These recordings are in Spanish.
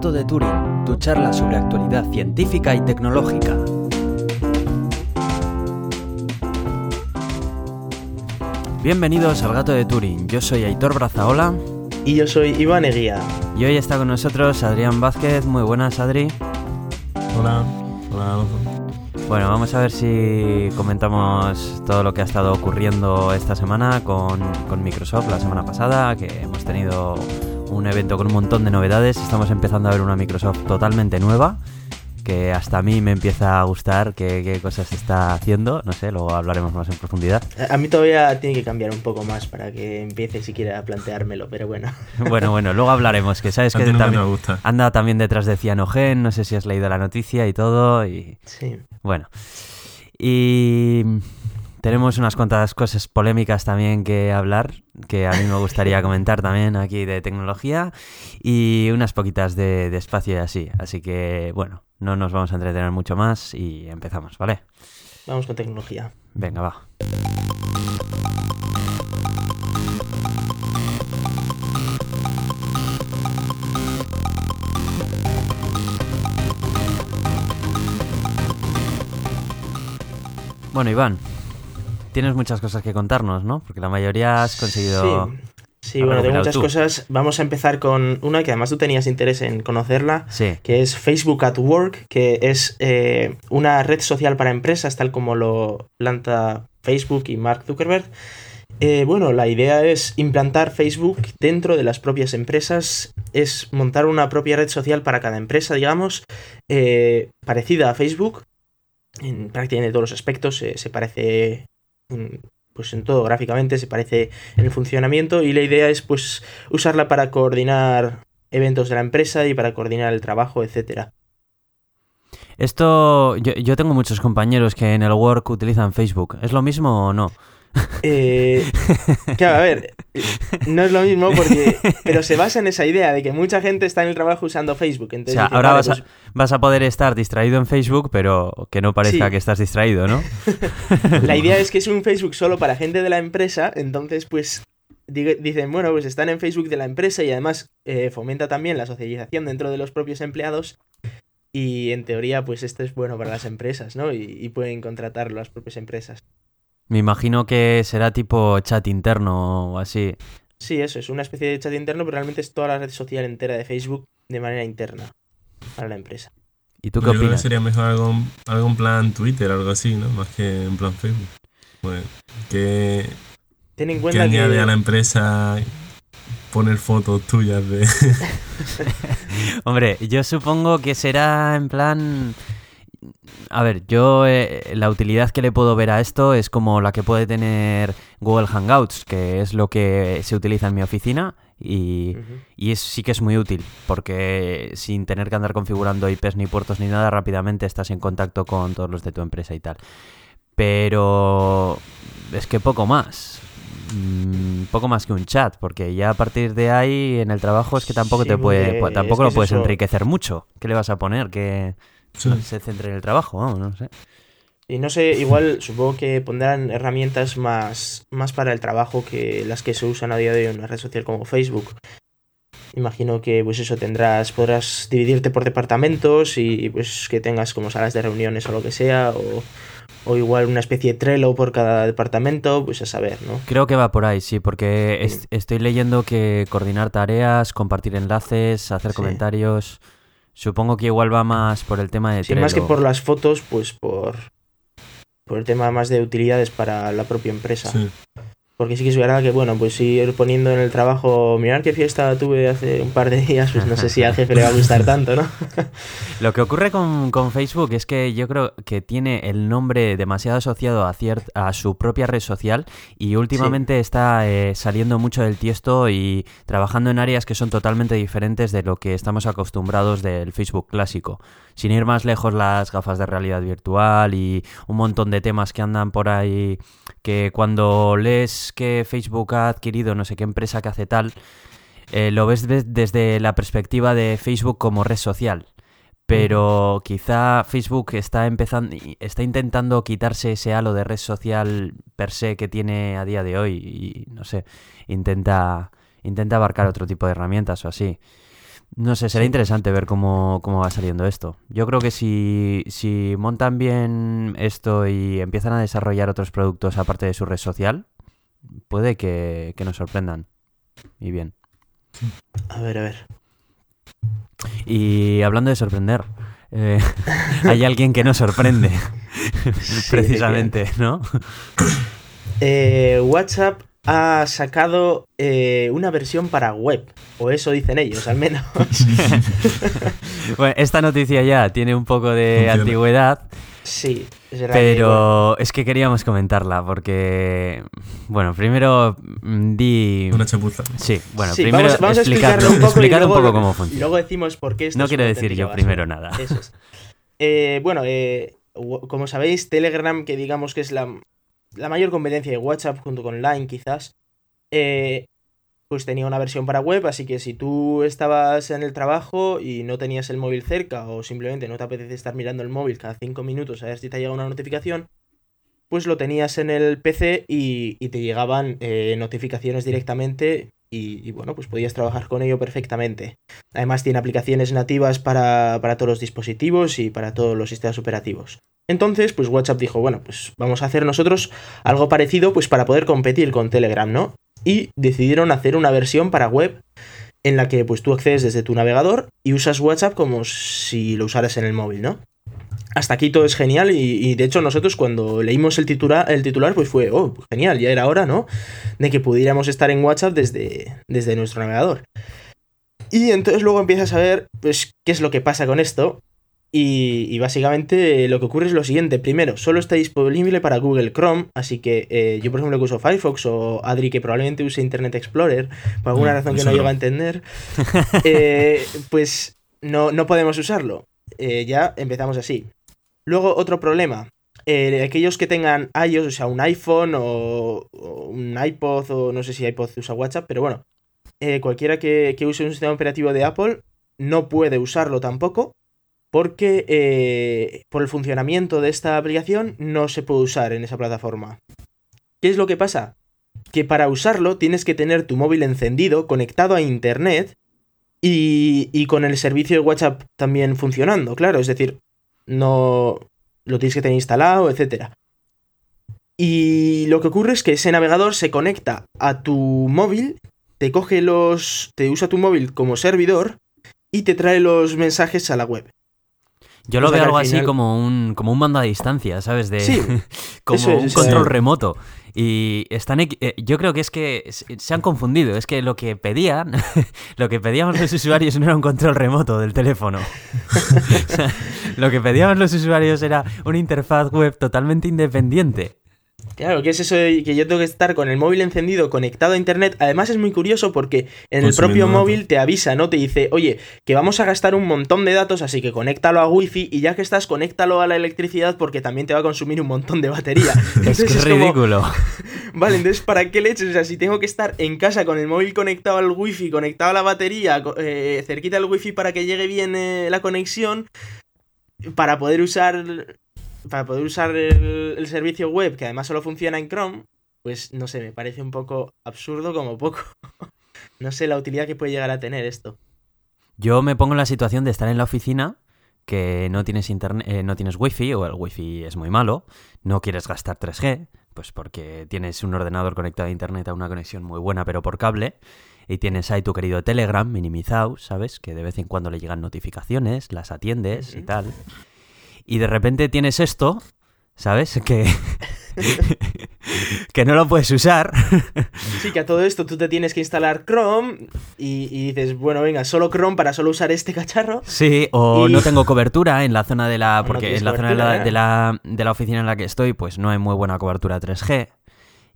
Gato de Turing, tu charla sobre actualidad científica y tecnológica. Bienvenidos al Gato de Turing, yo soy Aitor Brazaola. Y yo soy Iván Eguía. Y hoy está con nosotros Adrián Vázquez. Muy buenas, Adri. Hola, hola. Bueno, vamos a ver si comentamos todo lo que ha estado ocurriendo esta semana con, con Microsoft la semana pasada, que hemos tenido un evento con un montón de novedades. Estamos empezando a ver una Microsoft totalmente nueva, que hasta a mí me empieza a gustar qué, cosas está haciendo. No sé, luego hablaremos más en profundidad. A mí todavía tiene que cambiar un poco más para que empiece siquiera a planteármelo, pero bueno. Bueno, bueno, luego hablaremos, que sabes que también anda también detrás de Cianogen, no sé si has leído la noticia y todo. Y... Sí. Bueno. Y tenemos unas cuantas cosas polémicas también que hablar, que a mí me gustaría comentar también aquí de tecnología y unas poquitas de, de, espacio y así. Así que, bueno, no nos vamos a entretener mucho más y empezamos, ¿vale? Vamos con tecnología. Venga, va. Bueno, Iván, tienes muchas cosas que contarnos, ¿no? Porque la mayoría has conseguido... Sí. bueno, tengo muchas cosas. Vamos a empezar con una que además tú tenías interés en conocerla, que es Facebook at Work, que es eh, una red social para empresas, tal como lo planta Facebook y Mark Zuckerberg. Eh, bueno, la idea es implantar Facebook dentro de las propias empresas, es montar una propia red social para cada empresa, digamos, eh, parecida a Facebook. En prácticamente todos los aspectos se parece pues en todo gráficamente, se parece en el funcionamiento y la idea es pues usarla para coordinar eventos de la empresa y para coordinar el trabajo, etcétera. Esto, yo, yo tengo muchos compañeros que en el work utilizan Facebook. ¿Es lo mismo o no? Eh, claro, a ver, no es lo mismo porque. Pero se basa en esa idea de que mucha gente está en el trabajo usando Facebook. Entonces o sea, ahora vas, a, pues vas, a, poder estar distraído en Facebook, pero que no parezca que estás distraído, ¿no? la idea es que es un Facebook solo para gente de la empresa, entonces, pues. Dicen, bueno, pues están en Facebook de la empresa y además eh, fomenta también la socialización dentro de los propios empleados. Y en teoría, pues esto es bueno para las empresas, ¿no? Y, y pueden contratarlo las propias empresas. Me imagino que será tipo chat interno o así. Sí, eso, es una especie de chat interno, pero realmente es toda la red social entera de Facebook de manera interna para la empresa. ¿Y tú qué Yo Creo que sería mejor algo, algo en plan Twitter, algo así, ¿no? Más que en plan Facebook. Pues, que, Ten en cuenta que añade a la empresa poner fotos tuyas de... Hombre, yo supongo que será en plan a ver, yo eh, la utilidad que le puedo ver a esto es como la que puede tener Google Hangouts, que es lo que se utiliza en mi oficina y, y es, sí que es muy útil, porque sin tener que andar configurando IPs ni puertos ni nada, rápidamente estás en contacto con todos los de tu empresa y tal. Pero es que poco más. Mm, poco más que un chat, porque ya a partir de ahí en el trabajo es que tampoco te puede, tampoco lo puedes enriquecer mucho. ¿Qué le vas a poner? Que se centre en el trabajo, no sé. Y no sé, igual supongo que pondrán herramientas más, más para el trabajo que las que se usan a día de hoy en una red social como Facebook. Imagino que pues eso tendrás, podrás dividirte por departamentos y pues que tengas como salas de reuniones o lo que sea, o, o igual una especie de Trello por cada departamento, pues a saber, ¿no? Creo que va por ahí, sí, porque estoy leyendo que coordinar tareas, compartir enlaces, hacer comentarios... Supongo que igual va más por el tema de sí, más que por las fotos, pues por, por el tema más de utilidades para la propia empresa. Sí. Porque sí que es verdad que, bueno, pues ir poniendo en el trabajo, mirar qué fiesta tuve hace un par de días, pues no sé si al jefe le va a gustar tanto, ¿no? Lo que ocurre con, Facebook es que yo creo que tiene el nombre demasiado asociado a, a su propia red social y últimamente está eh, saliendo mucho del tiesto y trabajando en áreas que son totalmente diferentes de lo que estamos acostumbrados del Facebook clásico. Sin ir más lejos, las gafas de realidad virtual y un montón de temas que andan por ahí que cuando lees que Facebook ha adquirido no sé qué empresa que hace tal, eh, lo ves desde la perspectiva de Facebook como red social. Pero quizá Facebook está empezando, está intentando quitarse ese halo de red social per se que tiene a día de hoy y no sé, intenta, intenta abarcar otro tipo de herramientas o así. No sé, será interesante ver cómo, va saliendo esto. Yo creo que si, si montan bien esto y empiezan a desarrollar otros productos aparte de su red social, puede que, nos sorprendan. Y bien. A ver, a ver. Y hablando de sorprender, eh, hay alguien que nos sorprende, precisamente, ¿no? Eh, WhatsApp ha sacado eh, una versión para web, o eso dicen ellos, al menos. bueno, esta noticia ya tiene un poco de antigüedad. Sí, pero es que queríamos comentarla porque, bueno, primero mm, di... Una chapuza. Sí, bueno, primero vamos, a explicarlo un poco, un poco cómo funciona. Y luego decimos por qué esto No quiero decir yo primero nada. Eso es. Eh, bueno, eh, como sabéis, Telegram, que digamos que es la la mayor competencia de WhatsApp junto con Line quizás, eh, pues tenía una versión para web, así que si tú estabas en el trabajo y no tenías el móvil cerca o simplemente no te apetece estar mirando el móvil cada 5 minutos a ver si te ha llegado una notificación, pues lo tenías en el PC y, te llegaban eh, notificaciones directamente y, bueno, pues podías trabajar con ello perfectamente. Además tiene aplicaciones nativas para, para todos los dispositivos y para todos los sistemas operativos. Entonces, pues WhatsApp dijo, bueno, pues vamos a hacer nosotros algo parecido pues para poder competir con Telegram, ¿no? Y decidieron hacer una versión para web en la que pues tú accedes desde tu navegador y usas WhatsApp como si lo usaras en el móvil, ¿no? Hasta aquí todo es genial y, de hecho nosotros cuando leímos el, titular, el titular pues fue, oh, genial, ya era hora, ¿no? De que pudiéramos estar en WhatsApp desde, desde nuestro navegador. Y entonces luego empiezas a ver, pues, qué es lo que pasa con esto. Y, básicamente lo que ocurre es lo siguiente. Primero, solo está disponible para Google Chrome, así que eh, yo por ejemplo que uso Firefox o Adri que probablemente use Internet Explorer, por alguna mm, razón que no llego a entender, eh, pues no, no, podemos usarlo. Eh, ya empezamos así. Luego otro problema. aquellos que tengan iOS, o sea, un iPhone o, un iPod o no sé si iPod usa WhatsApp, pero bueno, cualquiera que use un sistema operativo de Apple no puede usarlo tampoco porque eh, por el funcionamiento de esta aplicación no se puede usar en esa plataforma. ¿Qué es lo que pasa? Que para usarlo tienes que tener tu móvil encendido, conectado a Internet y, con el servicio de WhatsApp también funcionando, claro, es decir, no lo tienes que tener instalado, etc. Y lo que ocurre es que ese navegador se conecta a tu móvil, te coge los. te usa tu móvil como servidor y te trae los mensajes a la web. Yo lo veo algo así como un, como un mando a distancia, ¿sabes? De, sí, como un control remoto. Y están eh, yo creo que es que se han confundido. Es que lo que pedían, lo que pedíamos los usuarios no era un control remoto del teléfono. lo que pedíamos los usuarios era una interfaz web totalmente independiente. Claro, que es eso de que yo tengo que estar con el móvil encendido, conectado a internet. Además es muy curioso porque en el propio móvil te avisa, ¿no? Te dice, oye, que vamos a gastar un montón de datos, así que conéctalo a wifi y ya que estás, conéctalo a la electricidad porque también te va a consumir un montón de batería. es que es, ridículo. vale, entonces, ¿para qué leches? O sea, si tengo que estar en casa con el móvil conectado al wifi, conectado a la batería, eh, cerquita del wifi para que llegue bien eh, la conexión, para poder usar para poder usar el, servicio web, que además solo funciona en Chrome, pues no sé, me parece un poco absurdo como poco. no sé la utilidad que puede llegar a tener esto. Yo me pongo en la situación de estar en la oficina, que no tienes internet, eh, no tienes wifi o el wifi es muy malo, no quieres gastar 3G, pues porque tienes un ordenador conectado a internet a una conexión muy buena pero por cable y tienes ahí tu querido Telegram minimizado, ¿sabes? Que de vez en cuando le llegan notificaciones, las atiendes y tal y de repente tienes esto, ¿sabes? Que, que no lo puedes usar. Sí, que a todo esto tú te tienes que instalar Chrome y, dices, bueno, venga, solo Chrome para solo usar este cacharro. Sí, o no tengo cobertura en la zona de la... Porque en la zona de la, de la, de la oficina en la que estoy, pues no hay muy buena cobertura 3G.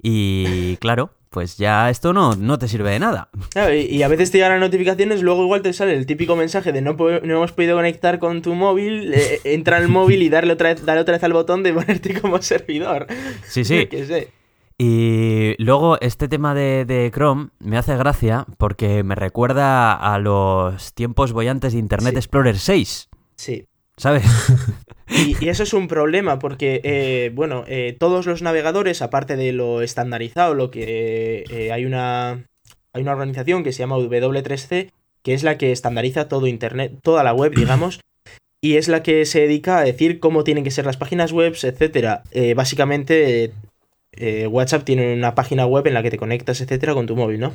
Y claro, pues ya esto no, no te sirve de nada. y, a veces te llegan las notificaciones, luego igual te sale el típico mensaje de no, no hemos podido conectar con tu móvil, eh, entra al móvil y darle otra, vez, darle otra vez al botón de ponerte como servidor. Sí, sí. Y luego este tema de, de, Chrome me hace gracia porque me recuerda a los tiempos bollantes de Internet Explorer 6. Sí. ¿Sabes? Y, eso es un problema porque, eh, bueno, eh, todos los navegadores, aparte de lo estandarizado, lo que eh, hay, una, hay una organización que se llama W3C que es la que estandariza todo Internet, toda la web, digamos, y es la que se dedica a decir cómo tienen que ser las páginas web, etcétera. Básicamente, WhatsApp tiene una página web en la que te conectas, etcétera, con tu móvil, ¿no?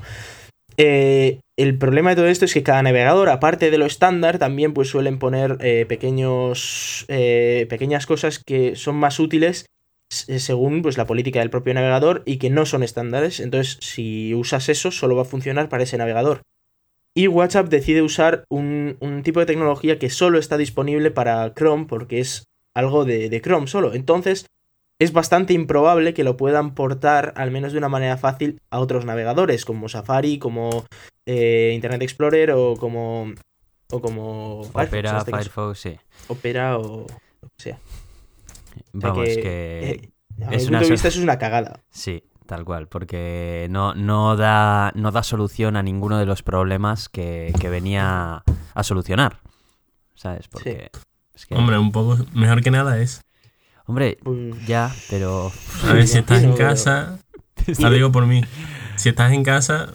Eh, el problema de todo esto es que cada navegador, aparte de lo estándar, también pues suelen poner pequeños, pequeñas cosas que son más útiles según pues, la política del propio navegador y que no son estándares. Entonces, si usas eso, solo va a funcionar para ese navegador. Y WhatsApp decide usar un, tipo de tecnología que solo está disponible para Chrome porque es algo de, Chrome solo. Entonces, es bastante improbable que lo puedan portar, al menos de una manera fácil, a otros navegadores, como Safari, como eh, Internet Explorer o como. O como. Opera, este Firefox, sí. Opera o. lo que sea. Vamos, que. Eh, es una... de vista, eso es una cagada. Sí, Tal cual, porque no, no, da, no da solución a ninguno de los problemas que, venía a solucionar. ¿Sabes? Porque. Hombre, un poco mejor que nada es. Hombre, pues ya, pero. A ver, si estás en casa. Lo digo por mí. Si estás en casa,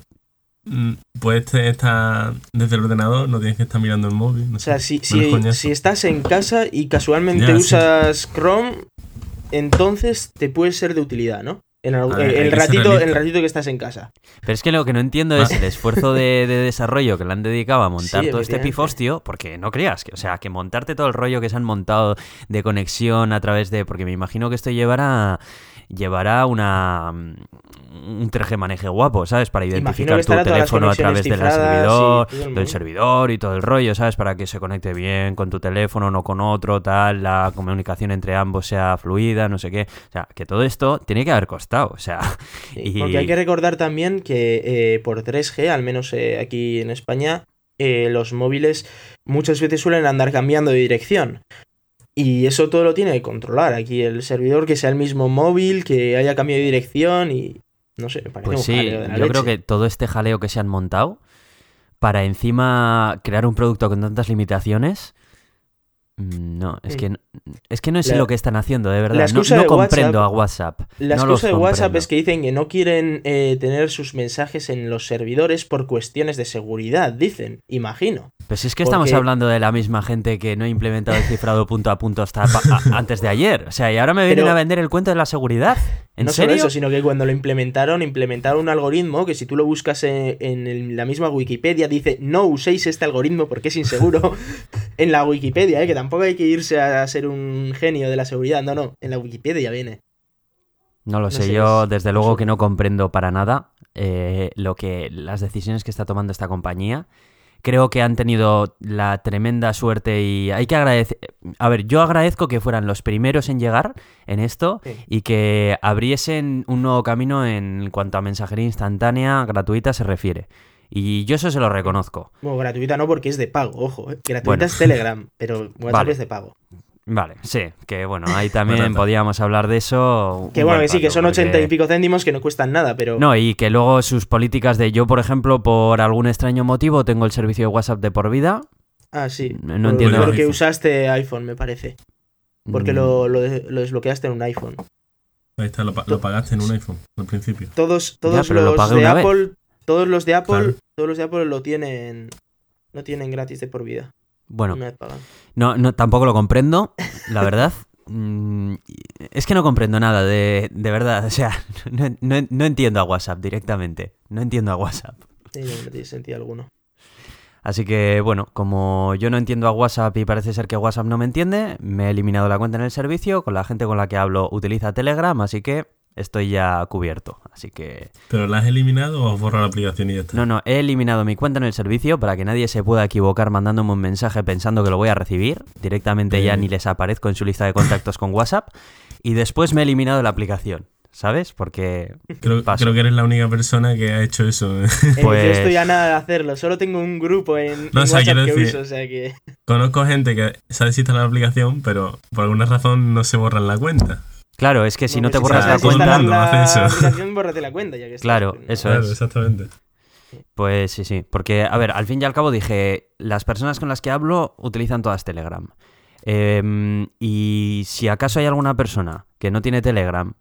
mm, puedes estar desde el ordenador, no tienes que estar mirando el móvil. o sea, si, si, estás en casa y casualmente usas Chrome, entonces te puede ser de utilidad, ¿no? En el, ratito, el ratito que estás en casa. Pero es que lo que no entiendo es ah. el esfuerzo de, desarrollo que le han dedicado a montar todo este pifostio, porque no creas, que, o sea, que montarte todo el rollo que se han montado de conexión a través de... Porque me imagino que esto llevará llevará una un 3G maneje guapo, ¿sabes? Para identificar tu teléfono a través del servidor, del servidor y todo el rollo, ¿sabes? Para que se conecte bien con tu teléfono, no con otro, tal, la comunicación entre ambos sea fluida, no sé qué. O sea, que todo esto tiene que haber costado, o sea. Porque hay que recordar también que eh, por 3G, al menos eh, aquí en España, eh, los móviles muchas veces suelen andar cambiando de dirección. Y eso todo lo tiene que controlar. Aquí el servidor que sea el mismo móvil, que haya cambiado de dirección y. No sé, me parece pues sí, yo creo que todo este jaleo que se han montado para encima crear un producto con tantas limitaciones no, es que no, es que no sé lo que están haciendo, de verdad. No, comprendo a WhatsApp. La excusa de WhatsApp es que dicen que no quieren eh, tener sus mensajes en los servidores por cuestiones de seguridad, dicen, imagino. Pues es que estamos hablando de la misma gente que no ha implementado el cifrado punto a punto hasta antes de ayer. O sea, y ahora me vienen a vender el cuento de la seguridad. ¿En no solo eso, sino que cuando lo implementaron, implementaron un algoritmo que si tú lo buscas en, la misma Wikipedia dice no uséis este algoritmo porque es inseguro. en la Wikipedia, ¿eh? que tampoco hay que irse a ser un genio de la seguridad. No, no, en la Wikipedia viene. No lo sé, yo desde luego que no comprendo para nada eh, lo que las decisiones que está tomando esta compañía creo que han tenido la tremenda suerte y hay que agradecer... A ver, yo agradezco que fueran los primeros en llegar en esto y que abriesen un nuevo camino en cuanto a mensajería instantánea gratuita se refiere. Y yo eso se lo reconozco. Bueno, gratuita no porque es de pago, ojo. ¿eh? Gratuita es Telegram, pero WhatsApp es de pago. Vale, sí, que bueno, ahí también podíamos hablar de eso. Que bueno, que sí, que son ochenta y pico céntimos que no cuestan nada, pero. No, y que luego sus políticas de yo, por ejemplo, por algún extraño motivo, tengo el servicio de WhatsApp de por vida. Ah, sí. No, entiendo. Porque usaste iPhone, me parece. Porque mm. lo, lo, desbloqueaste en un iPhone. Ahí está, lo, pagaste en un iPhone al principio. Todos, todos los de Apple, todos los de Apple, todos los de Apple lo tienen, lo tienen gratis de por vida. Bueno, no, no, tampoco lo comprendo, la verdad. Mm, es que no comprendo nada, de, de verdad. O sea, no, entiendo a WhatsApp directamente. No entiendo a WhatsApp. Sí, no tiene sentido alguno. Así que bueno, como yo no entiendo a WhatsApp y parece ser que WhatsApp no me entiende, me he eliminado la cuenta en el servicio, con la gente con la que hablo utiliza Telegram, así que estoy ya cubierto. Así que. ¿Pero la has eliminado o has borrado la aplicación y ya está? No, no, he eliminado mi cuenta en el servicio para que nadie se pueda equivocar mandándome un mensaje pensando que lo voy a recibir. Directamente ya ni les aparezco en su lista de contactos con WhatsApp. Y después me he eliminado la aplicación. ¿Sabes? Porque. Creo, que eres la única persona que ha hecho eso. Pues... Yo estoy a nada de hacerlo. Solo tengo un grupo en, WhatsApp que uso, o sea que. Conozco gente que sabe si está la aplicación, pero por alguna razón no se borran la cuenta. Claro, es que si no, te borras la cuenta. la cuenta, ya que Claro, eso es. Exactamente. Pues sí, sí. Porque, a ver, al fin y al cabo dije, las personas con las que hablo utilizan todas Telegram. Em, y si acaso hay alguna persona que no tiene Telegram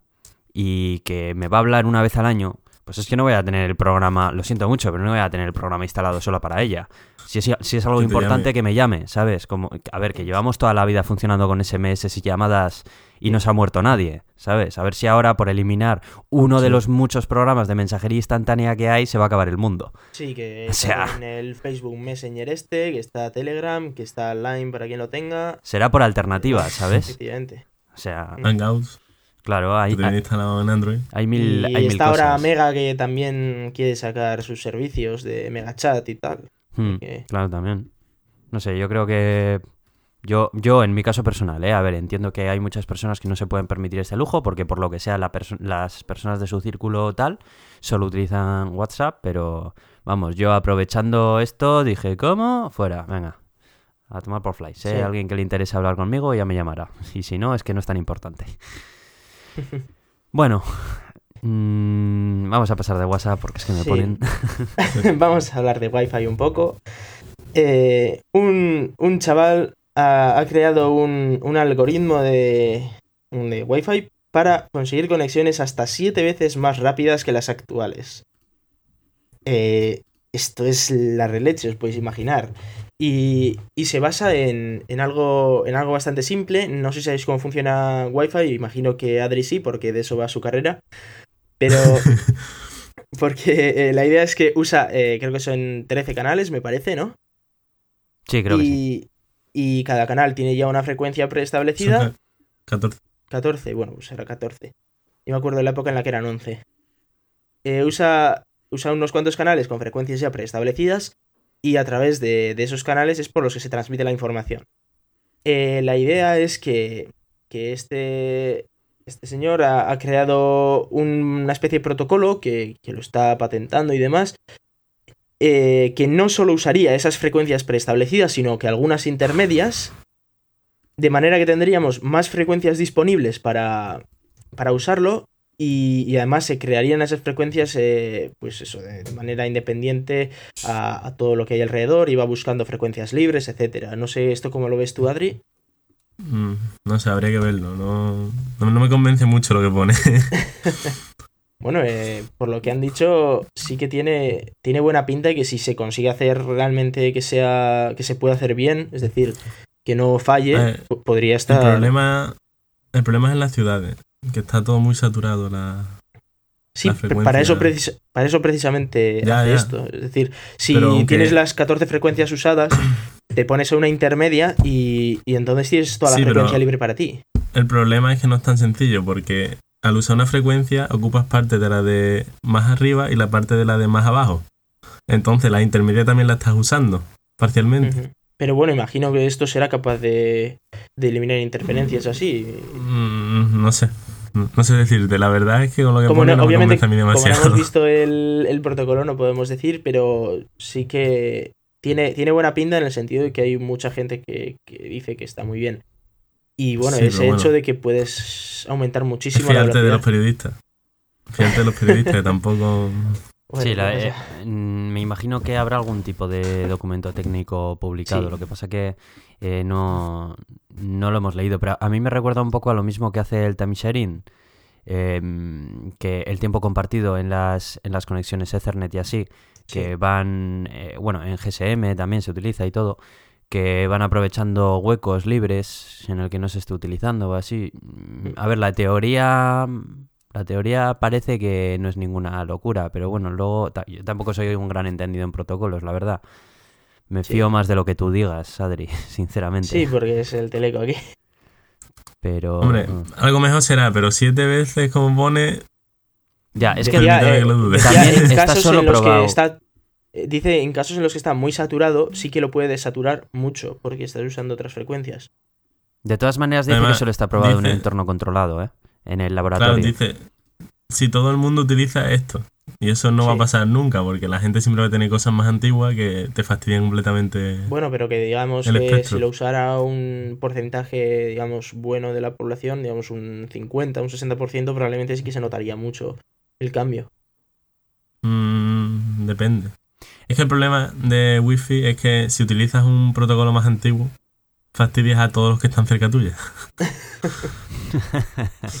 y que me va a hablar una vez al año, pues es que no voy a tener el programa, lo siento mucho, pero no voy a tener el programa instalado solo para ella. Si es, si es algo importante, que me llame, ¿sabes? Como, a ver, que llevamos toda la vida funcionando con SMS y llamadas y no se ha muerto nadie, ¿sabes? A ver si ahora por eliminar uno de los muchos programas de mensajería instantánea que hay se va a acabar el mundo. Sí, que sea... en el Facebook Messenger este, que está Telegram, que está Line para quien lo tenga. Será por alternativa, ¿sabes? Efectivamente. O sea... Hangouts. Claro, hay, hay, instalado en Android. Hay mil, y está ahora Mega que también quiere sacar sus servicios de Mega Chat y tal. Hmm, claro, también. No sé, yo creo que yo, yo en mi caso personal, ¿eh? a ver, entiendo que hay muchas personas que no se pueden permitir este lujo porque por lo que sea la las personas de su círculo tal solo utilizan WhatsApp, pero vamos, yo aprovechando esto dije, ¿cómo? Fuera, venga, a tomar por fly. Si hay alguien que le interese hablar conmigo, ya me llamará. Y si no, es que no es tan importante. Bueno, mm, vamos a pasar de WhatsApp porque es que me ponen. vamos a hablar de Wi-Fi un poco. Eh, un, chaval ha, creado un, algoritmo de, de Wi-Fi para conseguir conexiones hasta 7 veces más rápidas que las actuales. Eh, esto es la releche, os podéis imaginar. Y, se basa en, algo, en algo bastante simple. No sé si sabéis cómo funciona Wi-Fi. Imagino que Adri sí, porque de eso va su carrera. Pero. porque eh, la idea es que usa, eh, creo que son 13 canales, me parece, ¿no? Sí, creo y, que sí. Y cada canal tiene ya una frecuencia preestablecida. 14. 14, bueno, pues era 14. Yo me acuerdo de la época en la que eran 11. Eh, usa, usa unos cuantos canales con frecuencias ya preestablecidas y a través de, esos canales es por los que se transmite la información. Eh, la idea es que, este, este señor ha, creado una especie de protocolo que, lo está patentando y demás, eh, que no solo usaría esas frecuencias preestablecidas, sino que algunas intermedias, de manera que tendríamos más frecuencias disponibles para, para usarlo y, además se crearían esas frecuencias, eh, pues eso, de manera independiente a, todo lo que hay alrededor, iba buscando frecuencias libres, etcétera. No sé esto cómo lo ves tú, Adri. Mm, no sé, habría que verlo. No, no, me convence mucho lo que pone. bueno, eh, por lo que han dicho, sí que tiene, tiene buena pinta y que si se consigue hacer realmente que sea que se pueda hacer bien, es decir, que no falle, eh, podría estar. El problema, el problema es en las ciudades que está todo muy saturado la. Sí, para, eso para eso precisamente hace esto. Es decir, si tienes las 14 frecuencias usadas, te pones a una intermedia y, entonces tienes toda la frecuencia libre para ti. El problema es que no es tan sencillo porque al usar una frecuencia ocupas parte de la de más arriba y la parte de la de más abajo. Entonces la intermedia también la estás usando, parcialmente. Pero bueno, imagino que esto será capaz de, eliminar interferencias así. Mm, no sé. No sé decirte, la verdad es que con lo que pone no obviamente, a mí demasiado. Como hemos visto el, protocolo, no podemos decir, pero sí que tiene, tiene buena pinta en el sentido de que hay mucha gente que, dice que está muy bien. Y bueno, ese hecho de que puedes aumentar muchísimo la velocidad. de los periodistas. Fíjate de los periodistas, que tampoco sí, eh, me imagino que habrá algún tipo de documento técnico publicado. Lo que pasa que eh, no, no lo hemos leído. Pero a mí me recuerda un poco a lo mismo que hace el time sharing. Em, que el tiempo compartido en las, en las conexiones Ethernet y así, que van, eh, bueno, en GSM también se utiliza y todo, que van aprovechando huecos libres en el que no se esté utilizando o así. A ver, la teoría la teoría parece que no es ninguna locura, pero bueno, luego yo tampoco soy un gran entendido en protocolos, la verdad. Me fío más de lo que tú digas, Adri, sinceramente. Sí, porque es el teleco aquí. Pero. Hombre, mm. algo mejor será, pero siete veces como pone. Ya, es que, también está solo probado. Eh, dice, en casos en los que está muy saturado, sí que lo puede desaturar mucho, porque estás usando otras frecuencias. De todas maneras, dice que solo está probado en un entorno controlado, ¿eh? En el laboratorio. Claro, dice, si todo el mundo utiliza esto, y eso no va a pasar nunca, porque la gente siempre va a tener cosas más antiguas que te fastidian completamente. Bueno, pero que digamos que si lo usara un porcentaje, digamos, bueno de la población, digamos un 50, un 60%, probablemente sí que se notaría mucho el cambio. Mm, depende. Es que el problema de Wi-Fi es que si utilizas un protocolo más antiguo, fastidias a todos los que están cerca tuya.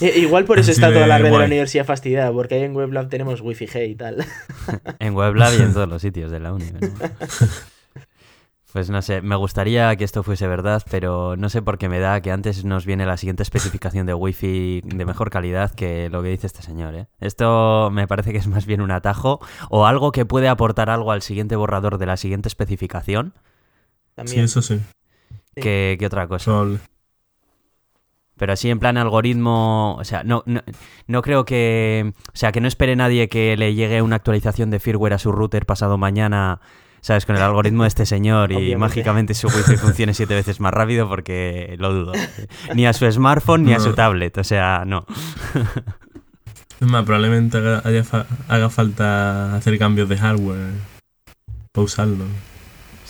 Igual por eso está toda la red de la universidad fastidiada, porque ahí en WebLab tenemos Wi-Fi G y tal. en WebLab y en todos los sitios de la uni. Pues no sé, me gustaría que esto fuese verdad, pero no sé por qué me da que antes nos viene la siguiente especificación de Wi-Fi de mejor calidad que lo que dice este señor. ¿eh? Esto me parece que es más bien un atajo o algo que puede aportar algo al siguiente borrador de la siguiente especificación. Sí, eso sí. Que, otra cosa. Pero así en plan algoritmo, o sea, no, no, no, creo que, o sea, que no espere nadie que le llegue una actualización de firmware a su router pasado mañana ¿sabes? Con el algoritmo de este señor y mágicamente su wifi funcione siete veces más rápido porque lo dudo. Ni a su smartphone ni a su tablet, o sea, no. Es más, probablemente haga, falta hacer cambios de hardware para usarlo.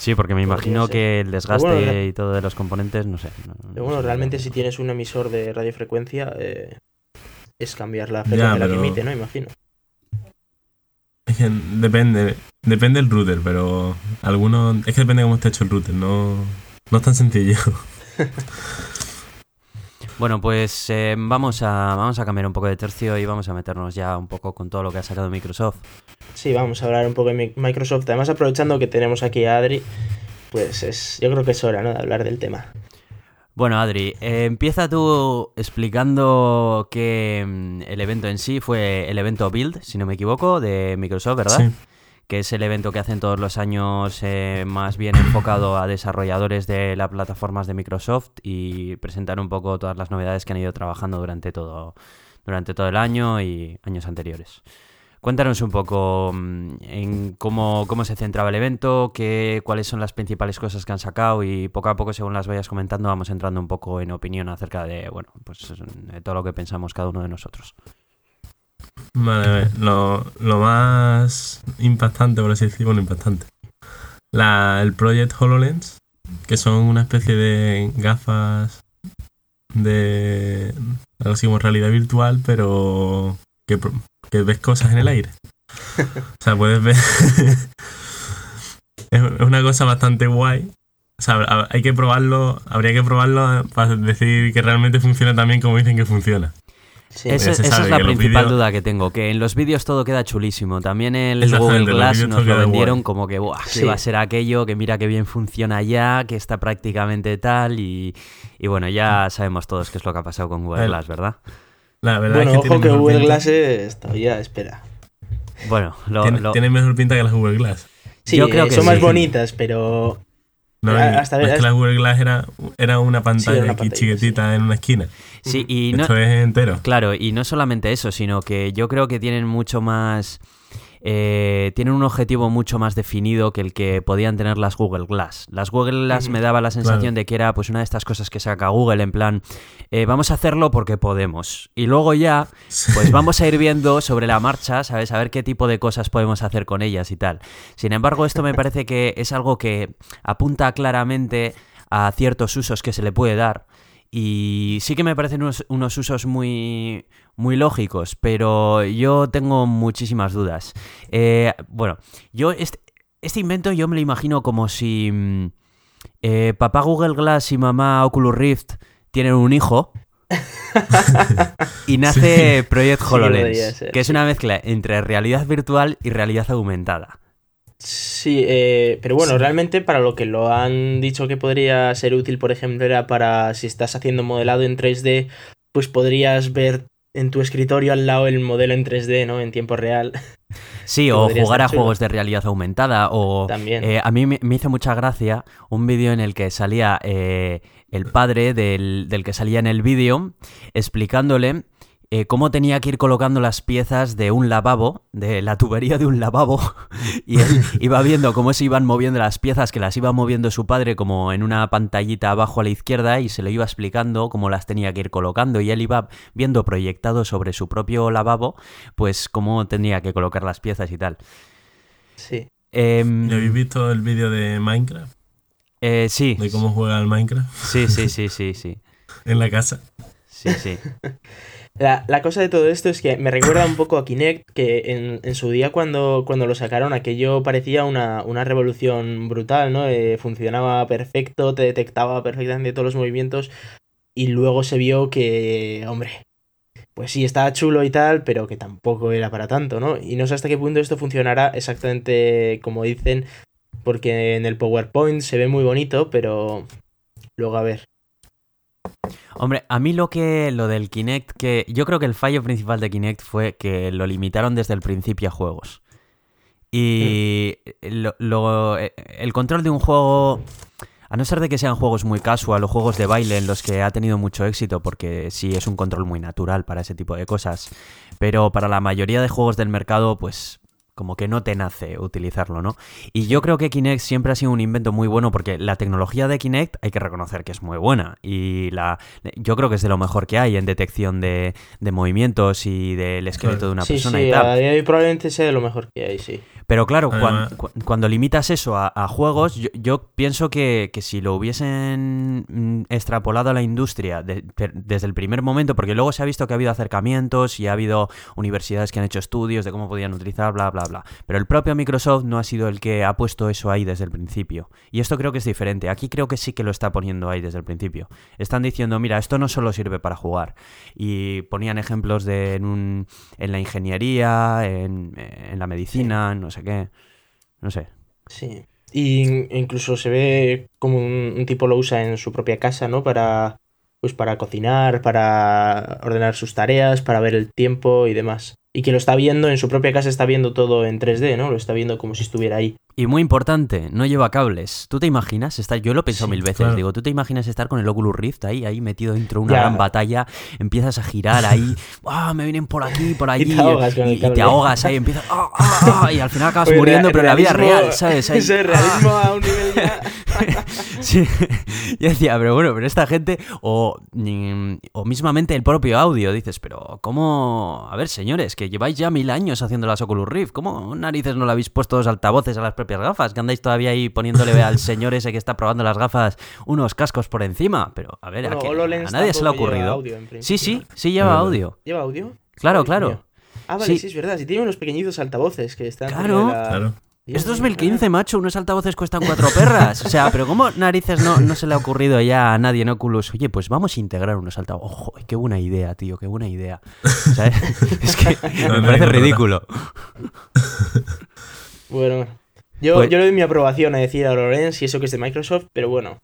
Sí, porque me imagino que el desgaste y todo de los componentes, no sé. bueno, realmente si tienes un emisor de radiofrecuencia, eh, es cambiar la frecuencia la que emite, ¿no? Imagino. Es que depende, depende del router, pero algunos. Es que depende de cómo esté hecho el router, no, no es tan sencillo. Bueno, pues eh, vamos, a, vamos a cambiar un poco de tercio y vamos a meternos ya un poco con todo lo que ha sacado Microsoft. Sí, vamos a hablar un poco de Microsoft. Además, aprovechando que tenemos aquí a Adri, pues es, yo creo que es hora ¿no? de hablar del tema. Bueno, Adri, eh, empieza tú explicando que mm, el evento en sí fue el evento Build, si no me equivoco, de Microsoft, ¿verdad? Sí. Que es el evento que hacen todos los años eh, más bien enfocado a desarrolladores de las plataformas de Microsoft y presentar un poco todas las novedades que han ido trabajando durante todo, durante todo el año y años anteriores. Cuéntanos un poco mm, en cómo, cómo se centraba el evento, qué, cuáles son las principales cosas que han sacado y poco a poco, según las vayas comentando, vamos entrando un poco en opinión acerca de, bueno, pues de todo lo que pensamos cada uno de nosotros. Vale, lo, lo más impactante, por así decirlo, impactante. La, el Project HoloLens, que son una especie de gafas de algo así como realidad virtual, pero que que ves cosas en el aire. O sea, puedes ver. es una cosa bastante guay. O sea, hay que probarlo, habría que probarlo para decir que realmente funciona también como dicen que funciona. Esa es la principal duda que tengo, que en los vídeos todo queda chulísimo. También el Google Glass nos lo vendieron como que, Buah, va a ser aquello, que mira que bien funciona ya, que está prácticamente tal y, y bueno, ya sabemos todos qué es lo que ha pasado con Google Glass, ¿verdad? bueno, ojo que Google Glass todavía espera. Bueno, lo, tiene, mejor pinta que las Google Glass. Sí, Yo creo que son más bonitas, pero. No, hasta es que la Google Glass era, era una pantalla aquí chiquitita en una esquina. Sí, y Esto es entero. Claro, y no solamente eso, sino que yo creo que tienen mucho más eh, tienen un objetivo mucho más definido que el que podían tener las Google Glass. Las Google Glass me daba la sensación de que era pues una de estas cosas que saca Google en plan, eh, vamos a hacerlo porque podemos. Y luego ya, pues vamos a ir viendo sobre la marcha, ¿sabes? A ver qué tipo de cosas podemos hacer con ellas y tal. Sin embargo, esto me parece que es algo que apunta claramente a ciertos usos que se le puede dar. Y sí que me parecen unos, usos muy, muy lógicos, pero yo tengo muchísimas dudas. Eh, bueno, yo este, este, invento yo me lo imagino como si mm, eh, papá Google Glass y mamá Oculus Rift tienen un hijo. y nace Project HoloLens, que es una mezcla entre realidad virtual y realidad aumentada. Sí, eh, pero bueno, realmente para lo que lo han dicho que podría ser útil, por ejemplo, era para si estás haciendo modelado en 3D, pues podrías ver en tu escritorio al lado el modelo en 3D, ¿no? En tiempo real. Sí, o jugar a juegos de realidad aumentada. O También. Eh, a mí me, hizo mucha gracia un vídeo en el que salía eh, el padre del, del, que salía en el vídeo explicándole eh, cómo tenía que ir colocando las piezas de un lavabo, de la tubería de un lavabo, y él iba viendo cómo se iban moviendo las piezas, que las iba moviendo su padre como en una pantallita abajo a la izquierda, y se lo iba explicando cómo las tenía que ir colocando, y él iba viendo proyectado sobre su propio lavabo, pues cómo tenía que colocar las piezas y tal. Sí. Eh, ¿Habéis visto el vídeo de Minecraft? Eh, sí. De cómo juega el Minecraft. Sí, sí, sí, sí, sí. en la casa. Sí, sí. La, cosa de todo esto es que me recuerda un poco a Kinect, que en, su día cuando, cuando lo sacaron aquello parecía una, revolución brutal, ¿no? Eh, funcionaba perfecto, te detectaba perfectamente todos los movimientos. y luego se vio que, hombre, pues sí, estaba chulo y tal, pero que tampoco era para tanto, ¿no? Y no sé hasta qué punto esto funcionará exactamente como dicen, porque en el PowerPoint se ve muy bonito, pero luego a ver. Hombre, a mí lo que lo del Kinect, que yo creo que el fallo principal de Kinect fue que lo limitaron desde el principio a juegos. Y lo, el control de un juego, a no ser de que sean juegos muy casual o juegos de baile en los que ha tenido mucho éxito, porque sí es un control muy natural para ese tipo de cosas, pero para la mayoría de juegos del mercado, pues como que no te nace utilizarlo, ¿no? Y yo creo que Kinect siempre ha sido un invento muy bueno porque la tecnología de Kinect hay que reconocer que es muy buena y la yo creo que es de lo mejor que hay en detección de, movimientos y del esqueleto de una persona y tal. Sí, probablemente sea de lo mejor que hay, sí. Pero claro, cuando, limitas eso a, juegos, yo, pienso que, si lo hubiesen mm, extrapolado a la industria desde el primer momento, porque luego se ha visto que ha habido acercamientos y ha habido universidades que han hecho estudios de cómo podían utilizar, bla, bla, bla. Pero el propio Microsoft no ha sido el que ha puesto eso ahí desde el principio. Y esto creo que es diferente. Aquí creo que sí que lo está poniendo ahí desde el principio. Están diciendo, mira, esto no solo sirve para jugar. Y ponían ejemplos de en, la ingeniería, en, la medicina, no sé qué. No sé. Sí. Y incluso se ve como un, tipo lo usa en su propia casa, ¿no? Para pues para cocinar, para ordenar sus tareas, para ver el tiempo y demás y que lo está viendo en su propia casa, está viendo todo en 3D, ¿no? Lo está viendo como si estuviera ahí. Y muy importante, no lleva cables. ¿Tú te imaginas estar? Yo lo he pensado mil veces. Digo, ¿tú te imaginas estar con el Oculus Rift ahí, ahí metido dentro de una gran batalla? Empiezas a girar ahí, ¡ah! me vienen por aquí, por allí. Y te ahogas con el Y te ahogas ahí, empiezas, ¡ah! ah, ah" y al final acabas muriendo, pero en la vida real, ¿sabes? Ese realismo a un nivel ya. sí. Yo decía, pero bueno, pero esta gente, o, o mismamente el propio audio, dices, pero ¿cómo? A ver, señores, que lleváis ya mil años haciendo las Oculus Rift, ¿cómo narices no le habéis puesto dos altavoces a las propias gafas, que andáis todavía ahí poniéndole al señor ese que está probando las gafas unos cascos por encima. Pero a ver, a, nadie se le ha ocurrido. sí, sí, sí lleva audio. ¿Lleva audio? Claro, claro. Ah, vale, sí. es verdad. Si tiene unos pequeñitos altavoces que están. Claro, claro. Es 2015, macho, unos altavoces cuestan cuatro perras. O sea, pero ¿cómo narices no, no se le ha ocurrido ya a nadie en Oculus? Oye, pues vamos a integrar unos altavoces. ¡Ojo! ¡Qué buena idea, tío! ¡Qué buena idea! ¿Sabes? Es que me parece ridículo. Bueno, yo, pues- yo le doy mi aprobación a decir a Lorenz y eso que es de Microsoft, pero bueno.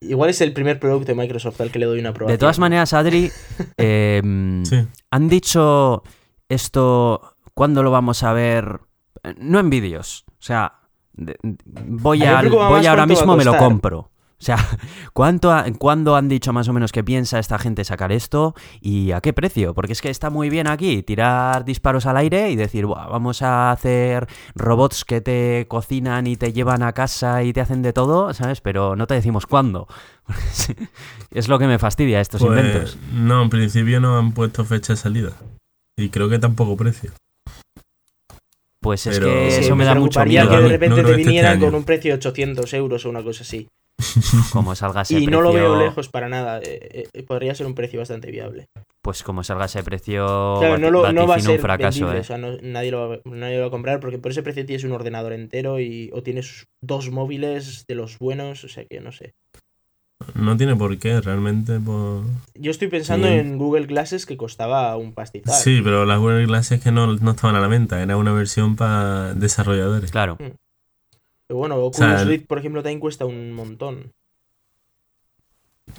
Igual es el primer producto de Microsoft al que le doy una aprobación. De todas maneras, Adri, em, han dicho esto, ¿cuándo lo vamos a ver? No en vídeos. O sea, voy, a, voy ahora mismo, me lo compro. O sea, ¿cuánto ¿cuándo han dicho más o menos que piensa esta gente sacar esto y a qué precio? Porque es que está muy bien aquí tirar disparos al aire y decir, vamos a hacer robots que te cocinan y te llevan a casa y te hacen de todo, ¿sabes? Pero no te decimos cuándo. es lo que me fastidia estos pues, inventos. No, en principio no han puesto fecha de salida. Y creo que tampoco precio. Pues es que eso me da mucho miedo. que de repente te este vinieran con un precio de 800 euros o una cosa así. Como salga ese y no lo veo lejos para nada. Eh, eh, podría ser un precio bastante viable. Pues como salga ese precio, no, va a ser un fracaso. ¿eh? O sea, nadie, lo va, nadie, lo va, a comprar porque por ese precio tienes un ordenador entero y, o tienes dos móviles de los buenos. O sea que no sé. No tiene por qué, realmente. Yo estoy pensando en Google Glasses que costaba un pastizal. Sí, pero las Google Glasses que no, estaban a la venta, era una versión para desarrolladores. Claro. Mm. Pero bueno, Oculus Rift, por ejemplo, también cuesta un montón.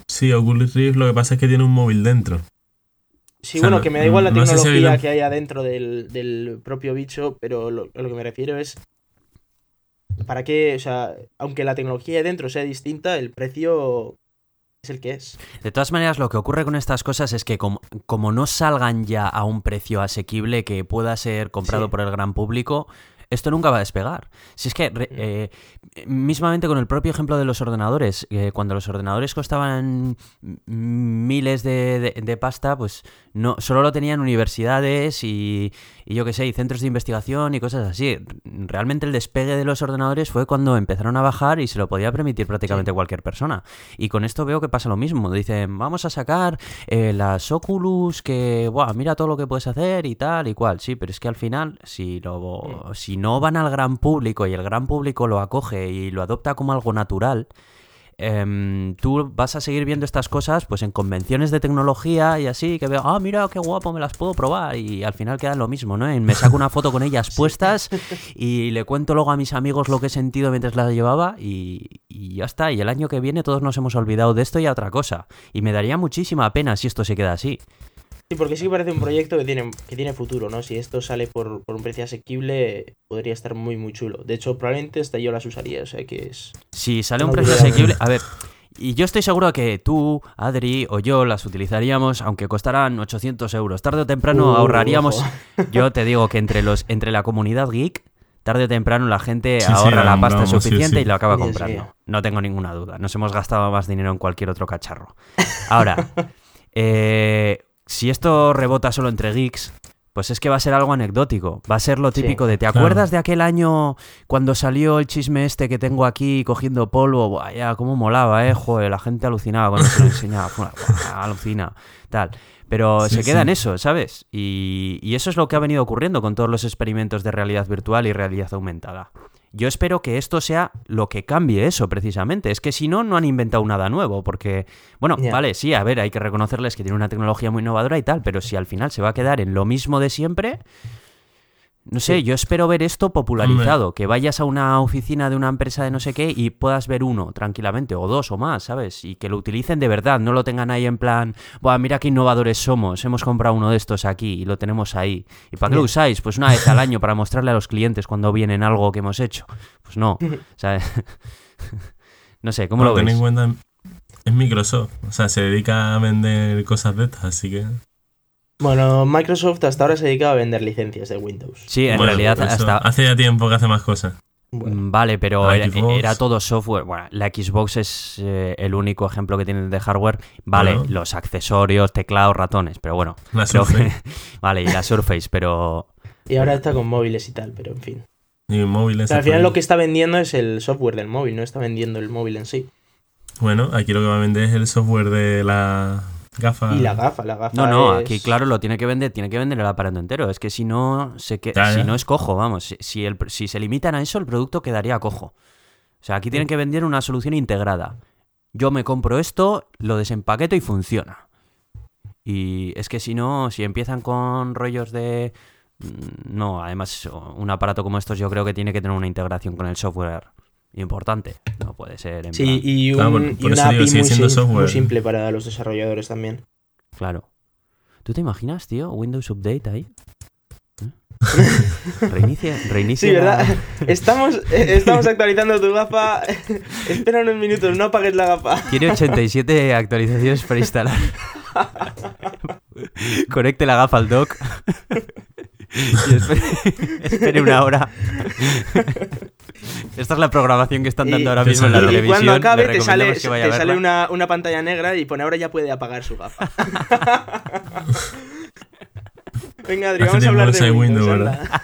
Sí, Oculus Rift lo que pasa es que tiene un móvil dentro. Sí, bueno, que me da igual la tecnología que haya dentro del, propio bicho, pero lo, lo, que me refiero es. ¿Para qué? O sea, aunque la tecnología dentro sea distinta, el precio es el que es. De todas maneras, lo que ocurre con estas cosas es que como, no salgan ya a un precio asequible que pueda ser comprado por el gran público, esto nunca va a despegar. Si es que, eh, mismamente con el propio ejemplo de los ordenadores, eh, cuando los ordenadores costaban miles de, pasta, pues no solo lo tenían universidades y, yo qué sé, y centros de investigación y cosas así. Realmente el despegue de los ordenadores fue cuando empezaron a bajar y se lo podía permitir prácticamente cualquier persona. Y con esto veo que pasa lo mismo. Dicen, vamos a sacar eh, las Oculus que, Buah, mira todo lo que puedes hacer y tal y cual. Sí, pero es que al final, si, lo, si no van al gran público y el gran público lo acoge y lo adopta como algo natural, em, tú vas a seguir viendo estas cosas pues en convenciones de tecnología y así, que veo, ah, mira qué guapo, me las puedo probar y al final queda lo mismo, ¿no? me saco una foto con ellas puestas y le cuento luego a mis amigos lo que he sentido mientras las llevaba y, y ya está. Y el año que viene todos nos hemos olvidado de esto y a otra cosa. Y me daría muchísima pena si esto se queda así. Sí, porque sí que parece un proyecto que tiene, que tiene futuro, ¿no? Si esto sale por, un precio asequible, podría estar muy, muy chulo. De hecho, probablemente hasta yo las usaría, o sea que es... Si sale un precio asequible... A ver, y yo estoy seguro que tú, Adri o yo las utilizaríamos, aunque costaran 800 euros. Tarde o temprano ahorraríamos... Yo te digo que entre, los, entre la comunidad geek, tarde o temprano la gente ahorra la pasta suficiente y lo acaba comprando. No tengo ninguna duda. Nos hemos gastado más dinero en cualquier otro cacharro. Ahora... Eh, si esto rebota solo entre geeks, pues es que va a ser algo anecdótico. Va a ser lo típico de, ¿te acuerdas de aquel año cuando salió el chisme este que tengo aquí cogiendo polvo? Vaya, cómo molaba, eh. Joder, la gente alucinaba cuando se lo enseñaba. alucina, tal. Pero se queda en eso, ¿sabes? Y, y eso es lo que ha venido ocurriendo con todos los experimentos de realidad virtual y realidad aumentada. Yo espero que esto sea lo que cambie eso, precisamente. Es que si no, no han inventado nada nuevo, porque, bueno, vale, sí, a ver, hay que reconocerles que tienen una tecnología muy innovadora y tal, pero si al final se va a quedar en lo mismo de siempre, no sé, yo espero ver esto popularizado, que vayas a una oficina de una empresa de no sé qué y puedas ver uno tranquilamente, o dos o más, ¿sabes? Y que lo utilicen de verdad, no lo tengan ahí en plan, Buah, mira qué innovadores somos, hemos comprado uno de estos aquí y lo tenemos ahí. ¿Y para qué lo usáis? Pues una vez al año para mostrarle a los clientes cuando vienen algo que hemos hecho. Pues no, ¿sabes? no sé, ¿cómo lo ves? Ten en cuenta, es Microsoft, o sea, se dedica a vender cosas de estas, así que... Bueno, Microsoft hasta ahora se dedica a vender licencias de Windows. Sí, en realidad hasta... Hace ya tiempo que hace más cosas. Mm, vale, pero era, todo software. Bueno, la Xbox es eh, el único ejemplo que tiene de hardware. Vale, los accesorios, teclados, ratones, pero bueno. La Surface. vale, y la Surface, pero... Y ahora está con móviles y tal, pero en fin. Y móviles. al final lo que está vendiendo es el software del móvil, no está vendiendo el móvil en sí. Bueno, aquí lo que va a vender es el software de la y la gafa, la gafa. No, no, aquí claro lo tiene que vender, tiene que vender el aparato entero. Es que si no, se que... si no es cojo, vamos. Si, el, si se limitan a eso, el producto quedaría cojo. O sea, aquí tienen que vender una solución integrada. Yo me compro esto, lo desempaqueto y funciona. Y es que si no, si empiezan con rollos de... Mm, no, además, un aparato como estos yo creo que tiene que tener una integración con el software importante. No puede ser. En sí, y, un, una API muy, simple para los desarrolladores también. Claro. ¿Tú te imaginas, tío? Windows Update ahí. Reinicia, reinicia. Sí, ¿verdad? Estamos, eh, estamos actualizando tu gafa. Espera unos minutos, no apagues la gafa. Tiene 87 actualizaciones para instalar. Conecte la gafa al dock. y espere una hora. Esta es la programación que están dando ahora mismo en la televisión. Y cuando acabe te sale, te sale una, una, pantalla negra y pone ahora ya puede apagar su gafa. Venga, Adri, vamos a hablar de Windows, ¿verdad?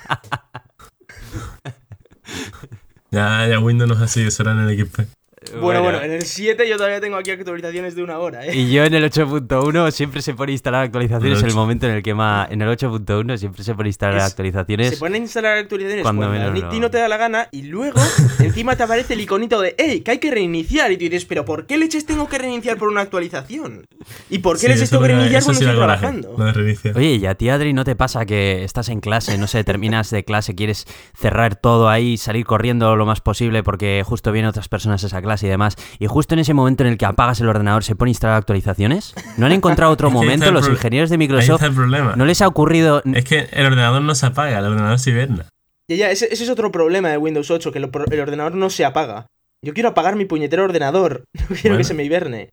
ya, ya Windows no es así, eso era en el XP. Bueno, bueno, en el 7 yo todavía tengo aquí actualizaciones de una hora, ¿eh? Y yo en el 8.1 siempre se pone a instalar actualizaciones en el momento en el que más... En el 8.1 siempre se pone a instalar actualizaciones. Se pone a instalar actualizaciones cuando, a ti no te da la gana y luego encima te aparece el iconito de ¡Ey! Que hay que reiniciar. Y tú dices, ¿pero por qué leches tengo que reiniciar por una actualización? ¿Y por qué leches tengo que reiniciar cuando estoy trabajando? Oye, ¿y a ti, Adri, no te pasa que estás en clase, no sé, terminas de clase, quieres cerrar todo ahí, salir corriendo lo más posible porque justo vienen otras personas a esa clase y demás. Y justo en ese momento en el que apagas el ordenador se pone a instalar actualizaciones. ¿No han encontrado otro momento los ingenieros de Microsoft? ¿No les ha ocurrido...? Es que el ordenador no se apaga, el ordenador se hiberna. Ya, ya, ese, es otro problema de Windows 8, que el ordenador no se apaga. Yo quiero apagar mi puñetero ordenador, no quiero que se me hiberne.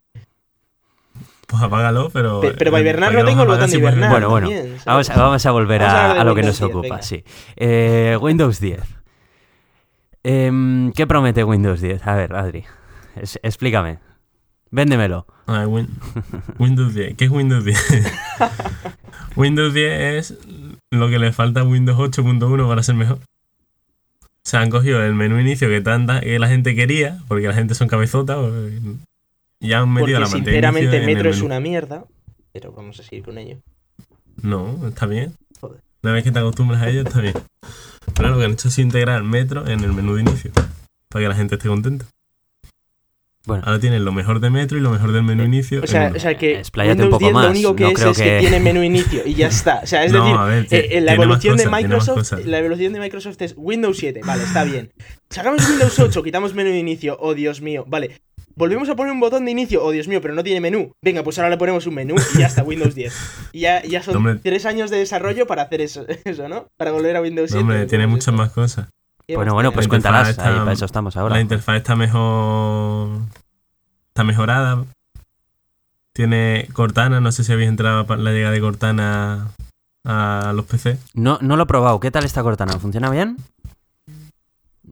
Pues apágalo, pero. Pero, para hibernar no tengo el botón de hibernar. Bueno, bueno. vamos, a, vamos, a, volver a, lo que nos ocupa, sí. Eh, Windows 10. Em, ¿Qué promete Windows 10? A ver, Adri explícame. Véndemelo. Windows 10. ¿Qué es Windows 10? Windows 10 es lo que le falta a Windows 8.1 para ser mejor. Se han cogido el menú inicio que tanta que la gente quería, porque la gente son cabezotas, y han metido porque la sinceramente Metro es una mierda, pero vamos a seguir con ello. No, está bien. Una vez que te acostumbras a ello, está bien. Pero lo que han hecho es integrar Metro en el menú de inicio, para que la gente esté contenta. Bueno. Ahora tiene lo mejor de Metro y lo mejor del menú inicio. O sea, o sea que Windows un poco 10 lo único que es es que... tiene menú inicio y ya está. O sea, es decir, eh, eh, la evolución de Microsoft, la evolución de Microsoft es Windows 7, vale, está bien. Sacamos Windows 8, quitamos menú inicio, oh Dios mío, vale. Volvemos a poner un botón de inicio, oh Dios mío, pero no tiene menú. Venga, pues ahora le ponemos un menú y ya está, Windows 10. Y ya, ya son tres años de desarrollo para hacer eso, eso ¿no? Para volver a Windows 7. hombre, tiene muchas más cosas. Bueno, bueno, pues cuéntalas, ahí, para eso estamos ahora. La interfaz está mejor. Está mejorada. Tiene Cortana, no sé si habéis entrado la llegada de Cortana a los PC. No, no lo he probado. ¿Qué tal está Cortana? ¿Funciona bien?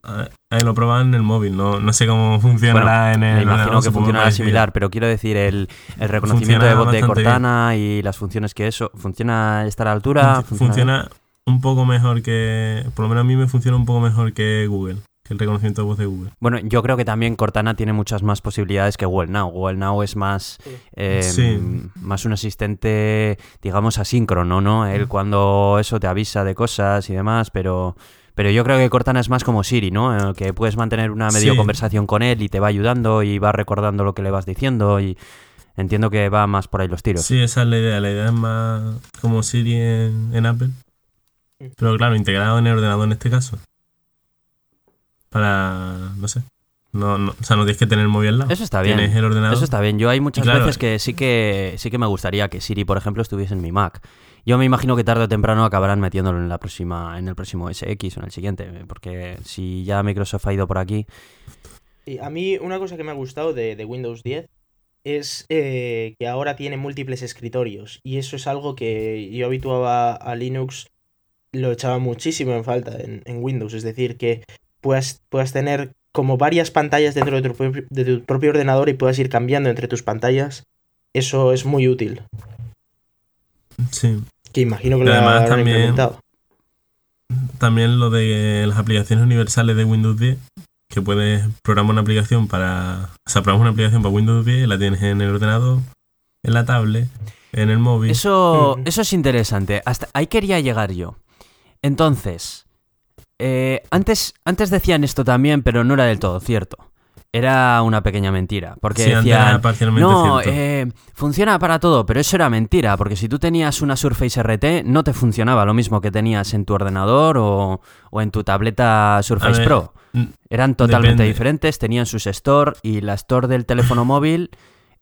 Ahí lo probaban en el móvil, no, no sé cómo funcionará en el. Me imagino que funcionará similar, pero quiero decir, el, el reconocimiento de voz de Cortana y las funciones que eso. ¿Funciona estar a la altura? funciona un poco mejor que. Por lo menos a mí me funciona un poco mejor que Google. Que el reconocimiento de voz de Google. Bueno, yo creo que también Cortana tiene muchas más posibilidades que Google Now. Google Now es más, em, más un asistente, digamos, asíncrono, ¿no? Él cuando eso te avisa de cosas y demás, pero, pero yo creo que Cortana es más como Siri, ¿no? Que puedes mantener una medio conversación con él y te va ayudando y va recordando lo que le vas diciendo y entiendo que va más por ahí los tiros. Sí, esa es la idea. La idea es más como Siri en Apple. Pero claro, integrado en el ordenador en este caso. Para, no sé. No, no, o sea, no tienes que tener el móvil al lado. Eso está bien. el ordenador. Eso está bien. Yo hay muchas veces que sí que sí que me gustaría que Siri, por ejemplo, estuviese en mi Mac. Yo me imagino que tarde o temprano acabarán metiéndolo en la próxima, en el próximo SX o en el siguiente, porque si ya Microsoft ha ido por aquí. Y a mí una cosa que me ha gustado de, Windows 10 es eh, que ahora tiene múltiples escritorios y eso es algo que yo habituaba a Linux lo echaba muchísimo en falta en, Windows. Es decir, que puedas, puedas tener como varias pantallas dentro de tu, propio ordenador y puedas ir cambiando entre tus pantallas. Eso es muy útil. Sí. Que imagino que lo además, también, implementado. También lo de las aplicaciones universales de Windows 10, que puedes programar una aplicación para. O sea, programas una aplicación para Windows 10, la tienes en el ordenador, en la tablet, en el móvil. Eso, eso es interesante. Hasta ahí quería llegar yo. Entonces, eh, antes, antes decían esto también, pero no era del todo cierto. Era una pequeña mentira. Porque decían, no, eh, funciona para todo, pero eso era mentira, porque si tú tenías una Surface RT, no te funcionaba lo mismo que tenías en tu ordenador o, en tu tableta Surface Pro. Eran totalmente diferentes, tenían sus store y la store del teléfono móvil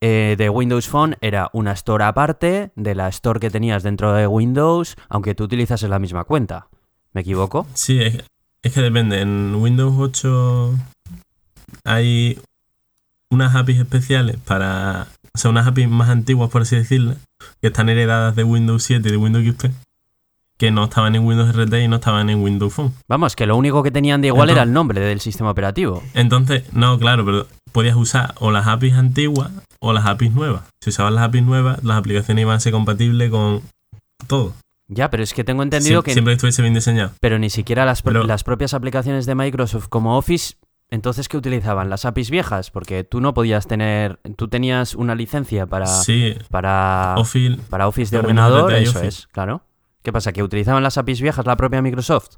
eh, de Windows Phone era una store aparte de la store que tenías dentro de Windows, aunque tú utilizas la misma cuenta. ¿Me equivoco? Sí, es, que depende. En Windows 8 hay unas APIs especiales para. O sea, unas APIs más antiguas, por así decirlo, que están heredadas de Windows 7 y de Windows XP, que no estaban en Windows RT y no estaban en Windows Phone. Vamos, que lo único que tenían de igual era el nombre del sistema operativo. Entonces, no, claro, pero podías usar o las APIs antiguas o las APIs nuevas. Si usabas las APIs nuevas, las aplicaciones iban a ser compatibles con todo. Ya, pero es que tengo entendido que... Siempre estuviese bien diseñado. Pero ni siquiera las, las propias aplicaciones de Microsoft como Office entonces, ¿qué utilizaban? ¿Las APIs viejas? Porque tú no podías tener. Tú tenías una licencia para. Sí. Para Office, para Office de ordenador, eso es, claro. ¿Qué pasa? ¿Que utilizaban las APIs viejas la propia Microsoft?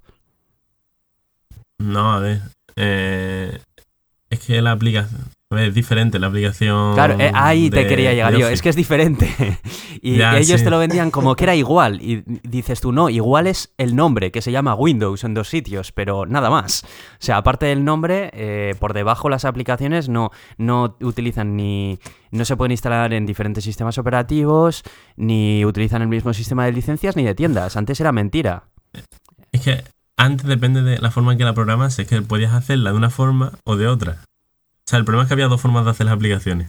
No, a ver. Eh, es que la aplicación. Es diferente la aplicación. Claro, eh, ahí te quería llegar yo. Es que es diferente. y ellos te lo vendían como que era igual. Y dices tú, no, igual es el nombre, que se llama Windows en dos sitios, pero nada más. O sea, aparte del nombre, eh, por debajo las aplicaciones no, no utilizan ni. No se pueden instalar en diferentes sistemas operativos, ni utilizan el mismo sistema de licencias ni de tiendas. Antes era mentira. Es que antes depende de la forma en que la programas, es que podías hacerla de una forma o de otra. O sea, el problema es que había dos formas de hacer las aplicaciones.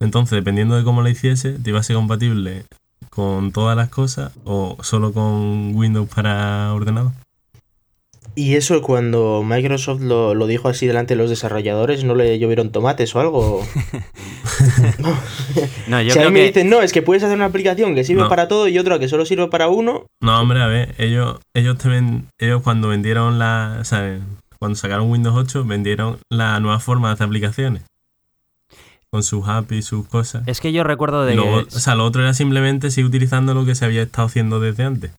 Entonces, dependiendo de cómo la hiciese, te iba a ser compatible con todas las cosas o solo con Windows para ordenador. ¿Y eso cuando Microsoft lo, dijo así delante de los desarrolladores, no le llovieron tomates o algo? no, yo si a mí me dicen, no, es que puedes hacer una aplicación que sirve para todo y otra que solo sirve para uno. No, hombre, a ver, ellos, ellos, te ellos cuando vendieron la... ¿sabes? Cuando sacaron Windows 8, vendieron la nueva forma de hacer aplicaciones. Con sus apps y sus cosas. Es que yo recuerdo de. O sea, lo otro era simplemente seguir utilizando lo que se había estado haciendo desde antes.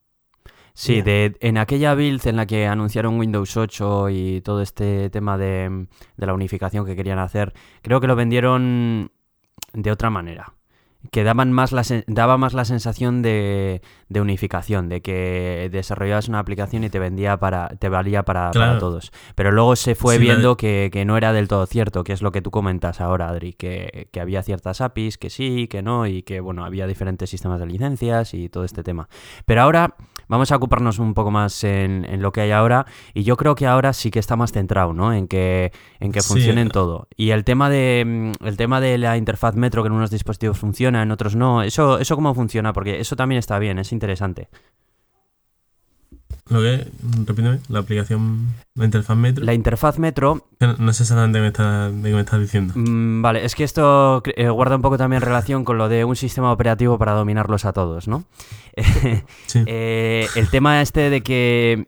Sí, de, en aquella build en la que anunciaron Windows 8 y todo este tema de, de la unificación que querían hacer, creo que lo vendieron de otra manera que daban más la, daba más la sensación de, de, unificación, de que desarrollabas una aplicación y te vendía para, te valía para, todos. Pero luego se fue viendo que, que, no era del todo cierto, que es lo que tú comentas ahora, Adri, que, que, había ciertas APIs, que sí, que no, y que bueno, había diferentes sistemas de licencias y todo este tema. Pero ahora vamos a ocuparnos un poco más en, en lo que hay ahora, y yo creo que ahora sí que está más centrado, ¿no? En que, en que funcione en todo. Y el tema de mm, el tema de la interfaz Metro que en unos dispositivos funciona en otros no. Eso, eso cómo funciona, porque eso también está bien, es interesante. Lo que, repíteme, la aplicación, la interfaz Metro. La interfaz Metro. No, sé exactamente de qué me estás diciendo. Mm, vale, es que esto eh, guarda un poco también relación con lo de un sistema operativo para dominarlos a todos, ¿no? Eh, el tema este de que,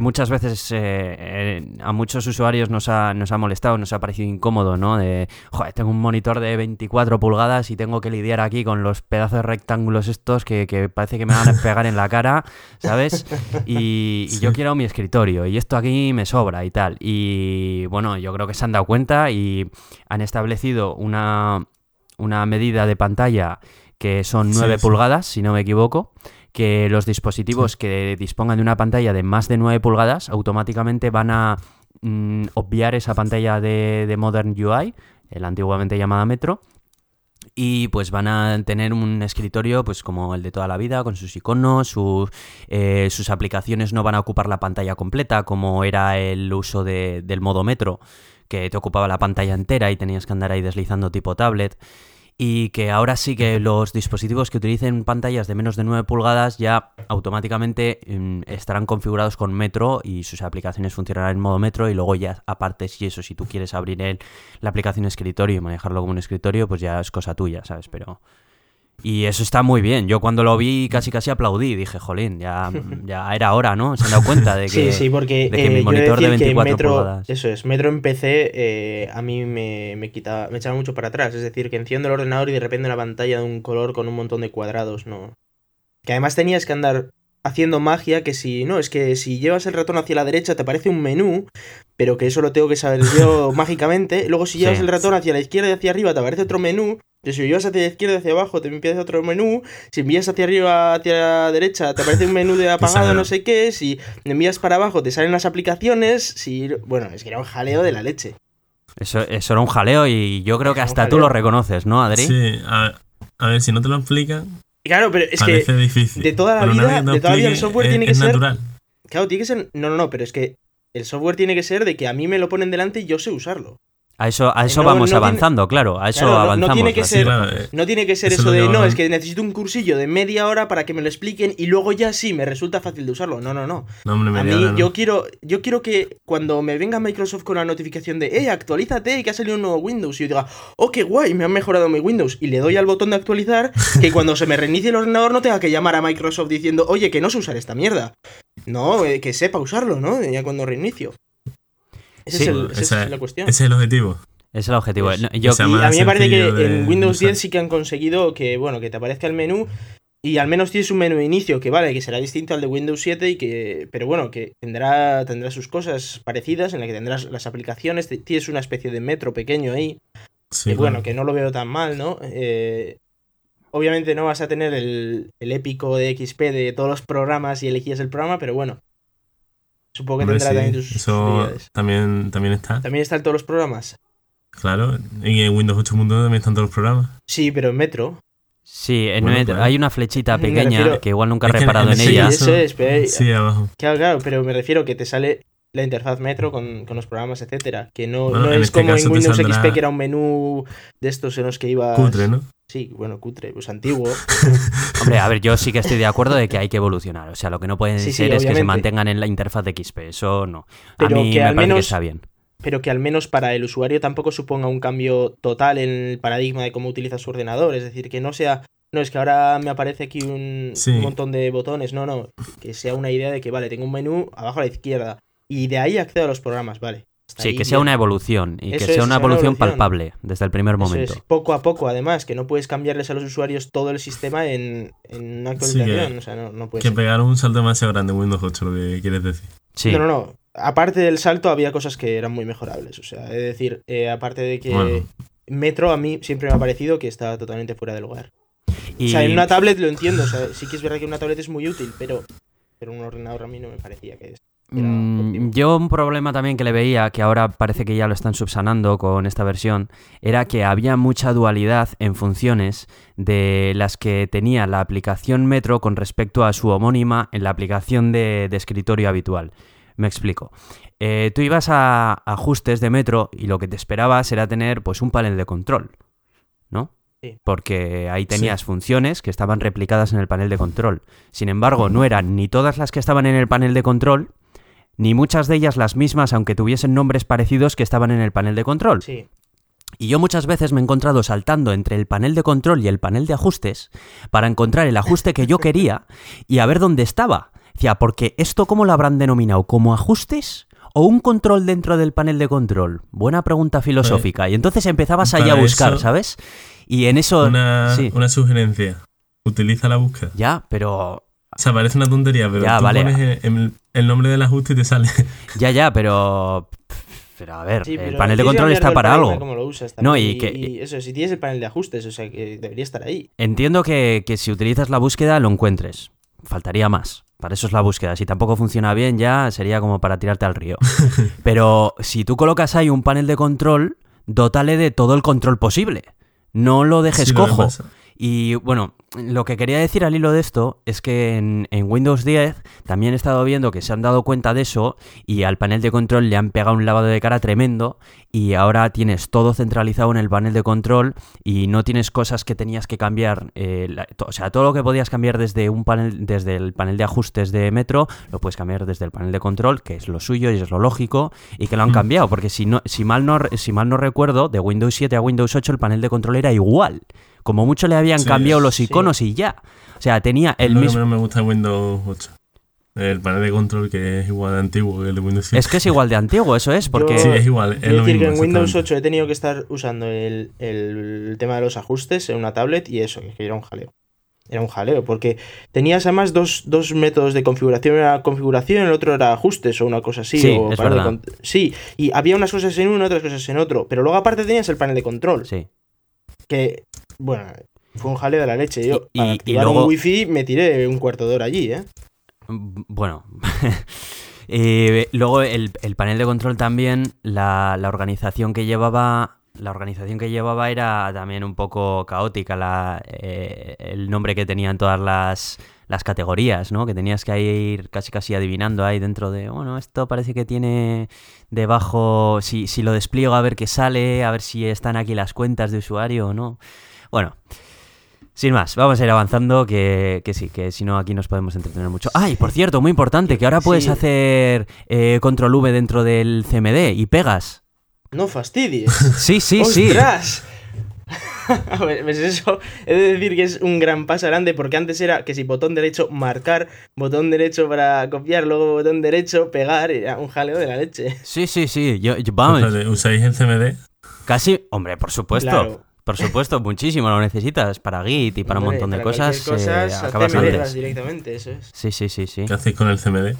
muchas veces eh, a muchos usuarios nos ha, nos ha molestado, nos ha parecido incómodo, ¿no? De, joder, tengo un monitor de 24 pulgadas y tengo que lidiar aquí con los pedazos de rectángulos estos que, que parece que me van a pegar en la cara, ¿sabes? Y, yo quiero mi escritorio y esto aquí me sobra y tal. Y bueno, yo creo que se han dado cuenta y han establecido una, una medida de pantalla que son 9 pulgadas, si no me equivoco, que los dispositivos que dispongan de una pantalla de más de 9 pulgadas automáticamente van a mm, obviar esa pantalla de, de Modern UI, el antiguamente llamada Metro, y pues van a tener un escritorio pues como el de toda la vida con sus iconos eh, sus aplicaciones no van a ocupar la pantalla completa como era el uso del modo metro que te ocupaba la pantalla entera y tenías que andar ahí deslizando tipo tablet y que ahora sí que los dispositivos que utilicen pantallas de menos de 9 pulgadas ya automáticamente mm, estarán configurados con Metro y sus aplicaciones funcionarán en modo Metro y luego ya aparte si eso, si tú quieres abrir el, la aplicación escritorio y manejarlo como un escritorio, pues ya es cosa tuya, ¿sabes? Pero y eso está muy bien. Yo cuando lo vi casi casi aplaudí. Dije, jolín, ya, ya era hora, ¿no? Se han dado cuenta de que, sí, sí, porque, mi eh, monitor de 24 Metro, Eso es, Metro en PC eh, a mí me, me, quita, me echaba mucho para atrás. Es decir, que enciendo el ordenador y de repente la pantalla de un color con un montón de cuadrados, ¿no? Que además tenías que andar haciendo magia que si no, es que si llevas el ratón hacia la derecha te aparece un menú, pero que eso lo tengo que saber yo mágicamente. Luego si llevas el ratón hacia la izquierda y hacia arriba te aparece otro menú si envías hacia la izquierda, hacia abajo, te empieza otro menú. Si envías hacia arriba, hacia la derecha, te aparece un menú de apagado, no sé qué. Si envías para abajo, te salen las aplicaciones. Si... Bueno, es que era un jaleo de la leche. Eso, eso era un jaleo y yo creo que hasta tú lo reconoces, ¿no, Adri? Sí, a, ver, si no te lo explican. Claro, pero es que de toda la vida, de toda la vida el software tiene que ser. Natural. Claro, tiene que ser. No, no, no, pero es que el software tiene que ser de que a mí me lo ponen delante y yo sé usarlo. A eso, a eso vamos avanzando, claro, a eso avanzamos. No, tiene que ser, no tiene que ser eso, de, no, es que necesito un cursillo de media hora para que me lo expliquen y luego ya sí, me resulta fácil de usarlo. No, no, no. a mí yo, quiero, yo quiero que cuando me venga Microsoft con la notificación de, hey, actualízate, que ha salido un nuevo Windows, y yo diga, oh, qué guay, me han mejorado mi Windows, y le doy al botón de actualizar, que cuando se me reinicie el ordenador no tenga que llamar a Microsoft diciendo, oye, que no sé usar esta mierda. No, eh, que sepa usarlo, ¿no? Ya cuando reinicio. Ese es esa es la cuestión. Ese es el objetivo. Es el objetivo. Pues, a mí me parece que en Windows 10 sí que han conseguido que, bueno, que te aparezca el menú y al menos tienes un menú de inicio que vale, que será distinto al de Windows 7 y que, pero bueno, que tendrá, tendrá sus cosas parecidas en la que tendrás las aplicaciones, tienes una especie de metro pequeño ahí. Sí, bueno, que no lo veo tan mal, ¿no? Eh, obviamente no vas a tener el, el, épico de XP de todos los programas y elegías el programa, pero bueno. Supongo que tendrá también tus Eso también, también está. También está en todos los programas. Claro, y en Windows 8 Mundo también están todos los programas. Sí, pero en Metro. Sí, en Metro. Pues, hay una flechita pequeña que igual nunca he reparado en, ella. Sí, abajo. Claro, claro, pero me refiero que te sale la interfaz Metro con, los programas, etcétera. Que no, no es este como en Windows XP que era un menú de estos en los que iba. Cutre, ¿no? Sí, bueno, cutre, pues antiguo. Hombre, a ver, yo sí que estoy de acuerdo de que hay que evolucionar. O sea, lo que no pueden ser es que se mantengan en la interfaz de XP. Eso no. A mí me parece que está bien pero que al menos para el usuario tampoco suponga un cambio total en el paradigma de cómo utiliza su ordenador. Es decir, que no sea, no es que ahora me aparece aquí un, montón de botones, no, no, que sea una idea de que, vale, tengo un menú abajo a la izquierda y de ahí accedo a los programas, vale. Sí, que sea una evolución y que sea una evolución, palpable desde el primer momento. poco a poco, además, que no puedes cambiarles a los usuarios todo el sistema en, una actualización. o sea, no, no que pegaron un salto demasiado grande en Windows 8, lo que quieres decir. Sí. No, no, no. Aparte del salto, había cosas que eran muy mejorables. O sea, es decir, eh, aparte de que Metro a mí siempre me ha parecido que está totalmente fuera de lugar. O sea, en una tablet lo entiendo. O sea, sí que es verdad que una tablet es muy útil, pero, pero un ordenador a mí no me parecía que es. Mm, yo un problema también que le veía, que ahora parece que ya lo están subsanando con esta versión, era que había mucha dualidad en funciones de las que tenía la aplicación Metro con respecto a su homónima en la aplicación de, escritorio habitual. Me explico. Eh, tú ibas a ajustes de Metro y lo que te esperabas era tener pues un panel de control, ¿no? Porque ahí tenías funciones que estaban replicadas en el panel de control. Sin embargo, no eran ni todas las que estaban en el panel de control, ni muchas de ellas las mismas, aunque tuviesen nombres parecidos que estaban en el panel de control. Sí. Y yo muchas veces me he encontrado saltando entre el panel de control y el panel de ajustes para encontrar el ajuste que yo quería y a ver dónde estaba. Decía, porque esto cómo lo habrán denominado, como ajustes o un control dentro del panel de control. Buena pregunta filosófica. Y entonces empezabas ahí a buscar, ¿sabes? Y en eso... Una, una sugerencia. Utiliza la búsqueda. Ya, pero o sea, parece una tontería, pero tú pones el, nombre del ajuste y te sale. Ya, ya, pero. Pero a ver, el panel de control está para algo. no, y, que. eso, si tienes el panel de ajustes, o sea, que debería estar ahí. Entiendo que, que si utilizas la búsqueda lo encuentres. Faltaría más. Para eso es la búsqueda. Si tampoco funciona bien, ya sería como para tirarte al río. Pero si tú colocas ahí un panel de control, dótale de todo el control posible. No lo dejes cojo. Y bueno, lo que quería decir al hilo de esto es que en, Windows 10 también he estado viendo que se han dado cuenta de eso y al panel de control le han pegado un lavado de cara tremendo y ahora tienes todo centralizado en el panel de control y no tienes cosas que tenías que cambiar, eh, o sea, todo lo que podías cambiar desde un panel, desde el panel de ajustes de Metro, lo puedes cambiar desde el panel de control, que es lo suyo y es lo lógico y que lo han mm. cambiado, porque si no, si mal no, si mal no recuerdo, de Windows 7 a Windows 8 el panel de control era igual. Como mucho le habían cambiado los iconos y ya. O sea, tenía el mismo. No me gusta Windows 8. El panel de control que es igual de antiguo que el de Windows 7. Es que es igual de antiguo, eso es, porque... Sí, es igual. Es decir que en Windows 8 he tenido que estar usando el, el, tema de los ajustes en una tablet y eso, que era un jaleo. Era un jaleo, porque tenías además dos, dos métodos de configuración. Una configuración, el otro era ajustes o una cosa así. Sí, es verdad. sí, y había unas cosas en uno, otras cosas en otro. Pero luego aparte tenías el panel de control. Sí. Que bueno, fue un jaleo de la leche. Yo, y, para activar un wifi, me tiré un cuarto de hora allí, ¿eh? Bueno. Eh, luego el, panel de control también, la, organización que llevaba. La organización que llevaba era también un poco caótica, la, eh, el nombre que tenían todas las, las categorías, ¿no? Que tenías que ir casi casi adivinando ahí dentro de, bueno, esto parece que tiene debajo, si, si lo despliego a ver qué sale, a ver si están aquí las cuentas de usuario o no. Bueno, sin más, vamos a ir avanzando, que, sí, que si no aquí nos podemos entretener mucho. ¡Ay, por cierto, muy importante, que ahora puedes hacer eh, control V dentro del CMD y pegas. No fastidies. Sí, sí, sí. A ver, pues eso he de decir que es un gran paso grande porque antes era que si botón derecho marcar, botón derecho para copiar, luego botón derecho pegar, era un jaleo de la leche. Sí, sí, sí. Yo, vamos. ¿Usáis el CMD? Casi, hombre, por supuesto. Por supuesto, muchísimo lo necesitas para Git y para un montón de cosas. cosas eh, acabas antes. directamente, eso es. Sí, sí, sí, sí. ¿Qué hacéis con el CMD?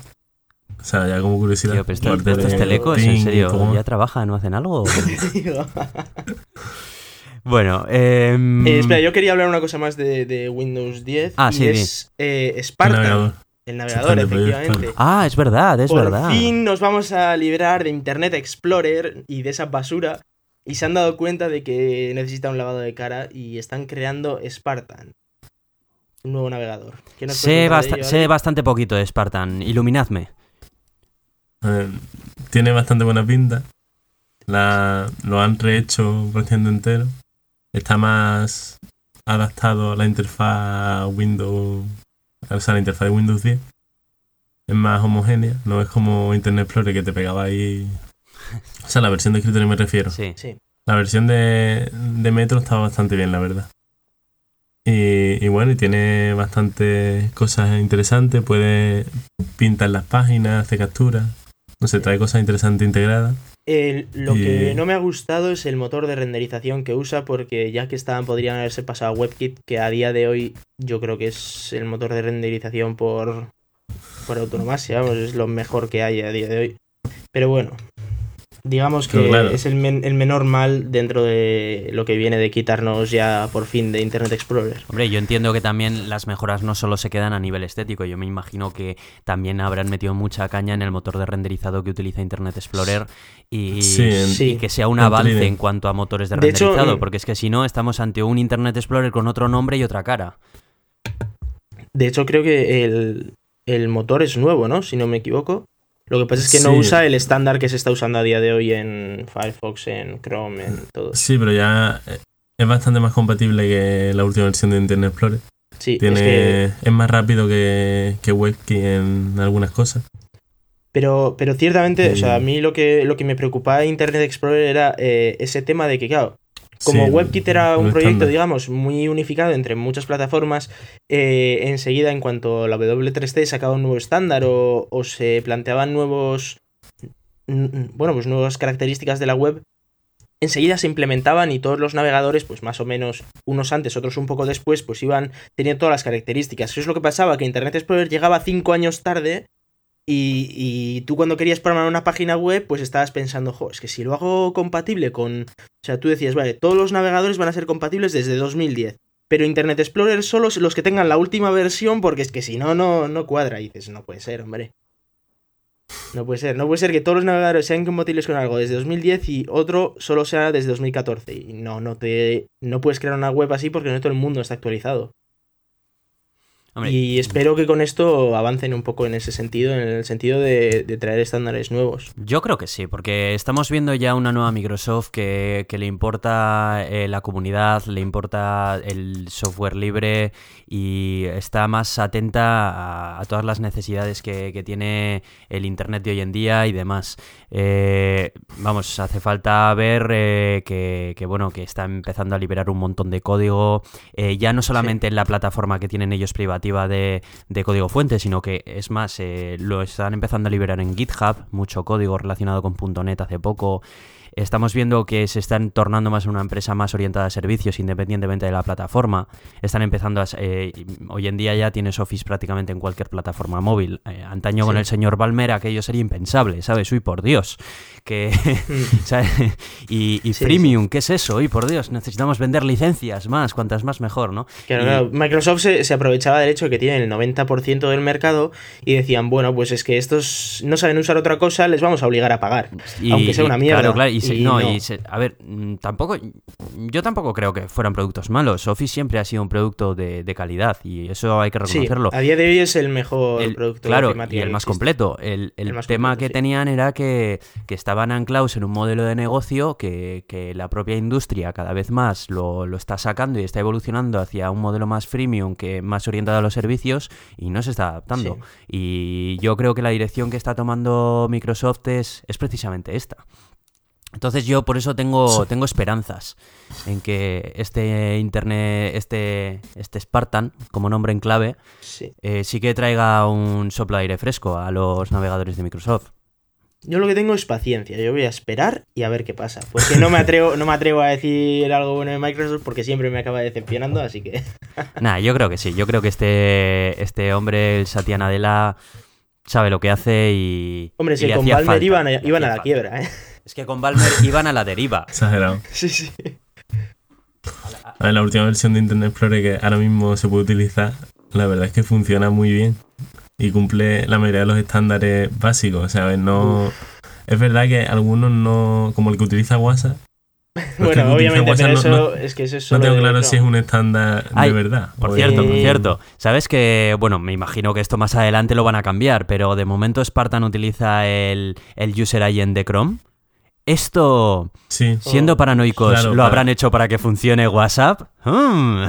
O sea, ya como curiosidad. Tío, pero estos telecos, en serio, ¿ya trabajan, no hacen algo? bueno, eh, eh, espera, yo quería hablar una cosa más de, de Windows 10. Ah, y sí, es eh, Spartan. El navegador, efectivamente. Ah, es verdad, es verdad. Por fin nos vamos a liberar de Internet Explorer y de esa basura y se han dado cuenta de que necesita un lavado de cara y están creando Spartan. Un nuevo navegador. Sé, bastante poquito de Spartan. Iluminadme. tiene bastante buena pinta. La, lo han rehecho ciento entero. Está más adaptado a la interfaz Windows. O sea, la interfaz de Windows 10. Es más homogénea. No es como Internet Explorer que te pegaba ahí o sea, la versión de escritorio me refiero. Sí. sí. La versión de, Metro está bastante bien, la verdad. Y, bueno, y tiene bastantes cosas interesantes. Puede pintar las páginas, hacer capturas. No sé, trae cosas interesantes integradas. lo que no me ha gustado es el motor de renderización que usa, porque ya que estaban, podrían haberse pasado a WebKit, que a día de hoy yo creo que es el motor de renderización por, por autonomía, es lo mejor que hay a día de hoy. Pero bueno, digamos que es el, menor mal dentro de lo que viene de quitarnos ya por fin de Internet Explorer. Hombre, yo entiendo que también las mejoras no solo se quedan a nivel estético, yo me imagino que también habrán metido mucha caña en el motor de renderizado que utiliza Internet Explorer y, que sea un avance en cuanto a motores de, renderizado, porque es que si no estamos ante un Internet Explorer con otro nombre y otra cara. De hecho, creo que el, el motor es nuevo, ¿no? Si no me equivoco. Lo que pasa es que no usa el estándar que se está usando a día de hoy en Firefox, en Chrome, en todo. Sí, pero ya eh, es bastante más compatible que la última versión de Internet Explorer. Sí, Tiene, es, más rápido que, que WebKit en algunas cosas. Pero, pero ciertamente, o sea, a mí lo que, lo que me preocupaba de Internet Explorer era eh, ese tema de que, claro, como WebKit era un proyecto, digamos, muy unificado entre muchas plataformas, eh, enseguida en cuanto la W3C sacaba un nuevo estándar o, se planteaban nuevos, bueno, pues nuevas características de la web, enseguida se implementaban y todos los navegadores, pues más o menos unos antes, otros un poco después, pues iban teniendo todas las características. Eso es lo que pasaba, que Internet Explorer llegaba cinco años tarde y, tú cuando querías programar una página web, pues estabas pensando, jo, es que si lo hago compatible con... O sea, tú decías, vale, todos los navegadores van a ser compatibles desde 2010. Pero Internet Explorer solo los que tengan la última versión, porque es que si no, no, no cuadra. Y dices, no puede ser, hombre. No puede ser, no puede ser que todos los navegadores sean compatibles con algo desde 2010 y otro solo sea desde 2014. Y no, no te. No puedes crear una web así porque no todo el mundo está actualizado y espero que con esto avancen un poco en ese sentido, en el sentido de, traer estándares nuevos. Yo creo que sí, porque estamos viendo ya una nueva Microsoft que, le importa eh, la comunidad, le importa el software libre y está más atenta a, todas las necesidades que, tiene el Internet de hoy en día y demás. Eh, vamos, hace falta ver eh, que, bueno, que está empezando a liberar un montón de código, ya no solamente en la plataforma que tienen ellos de, código fuente, sino que es más, eh, lo están empezando a liberar en GitHub, mucho código relacionado con .NET hace poco. Estamos viendo que se están tornando más en una empresa más orientada a servicios independientemente de la plataforma. Están empezando a... Eh, hoy en día ya tienes Office prácticamente en cualquier plataforma móvil. Eh, antaño con el señor Balmer aquello sería impensable, ¿sabes? Uy, por Dios. Que, y, y Premium, ¿qué es eso? Uy, por Dios, necesitamos vender licencias más, cuantas más mejor, ¿no? Claro, Microsoft se, aprovechaba del hecho de que tienen el 90% del mercado y decían, bueno, pues es que estos no saben usar otra cosa, les vamos a obligar a pagar. aunque sea una mierda. Claro, claro, y no, y a ver, mm, tampoco, yo tampoco creo que fueran productos malos. Office siempre ha sido un producto de, calidad y eso hay que reconocerlo. a día de hoy es el mejor producto. Claro, y el más completo. El, tema que tenían era que, estaban anclados en un modelo de negocio que, la propia industria cada vez más lo, está sacando y está evolucionando hacia un modelo más freemium, que más orientado a los servicios y no se está adaptando. Y yo creo que la dirección que está tomando Microsoft es, es precisamente esta. Entonces yo por eso tengo, tengo esperanzas en que este internet, este, este Spartan, como nombre en clave, eh, sí. que traiga un soplo de aire fresco a los navegadores de Microsoft. Yo lo que tengo es paciencia, yo voy a esperar y a ver qué pasa. Porque no me atrevo, no me atrevo a decir algo bueno de Microsoft porque siempre me acaba decepcionando, así que. Nada, yo creo que sí. Yo creo que este, este hombre, el Satya Nadella, sabe lo que hace y. Hombre, si con Palmer iban, iban a la quiebra, ¿eh? Es que con Balmer iban a la deriva. Exagerado. Sí, sí. A ver, la última versión de Internet Explorer que ahora mismo se puede utilizar, la verdad es que funciona muy bien y cumple la mayoría de los estándares básicos. O sea, no. Es verdad que algunos no. Como el que utiliza WhatsApp. bueno, obviamente, pero eso es que eso es No tengo claro si es un estándar de verdad. Por cierto, por cierto. Sabes que, bueno, me imagino que esto más adelante lo van a cambiar, pero de momento Spartan utiliza el, el user agent de Chrome. Esto, siendo oh. paranoicos, ¿lo habrán hecho para que funcione WhatsApp? Hmm.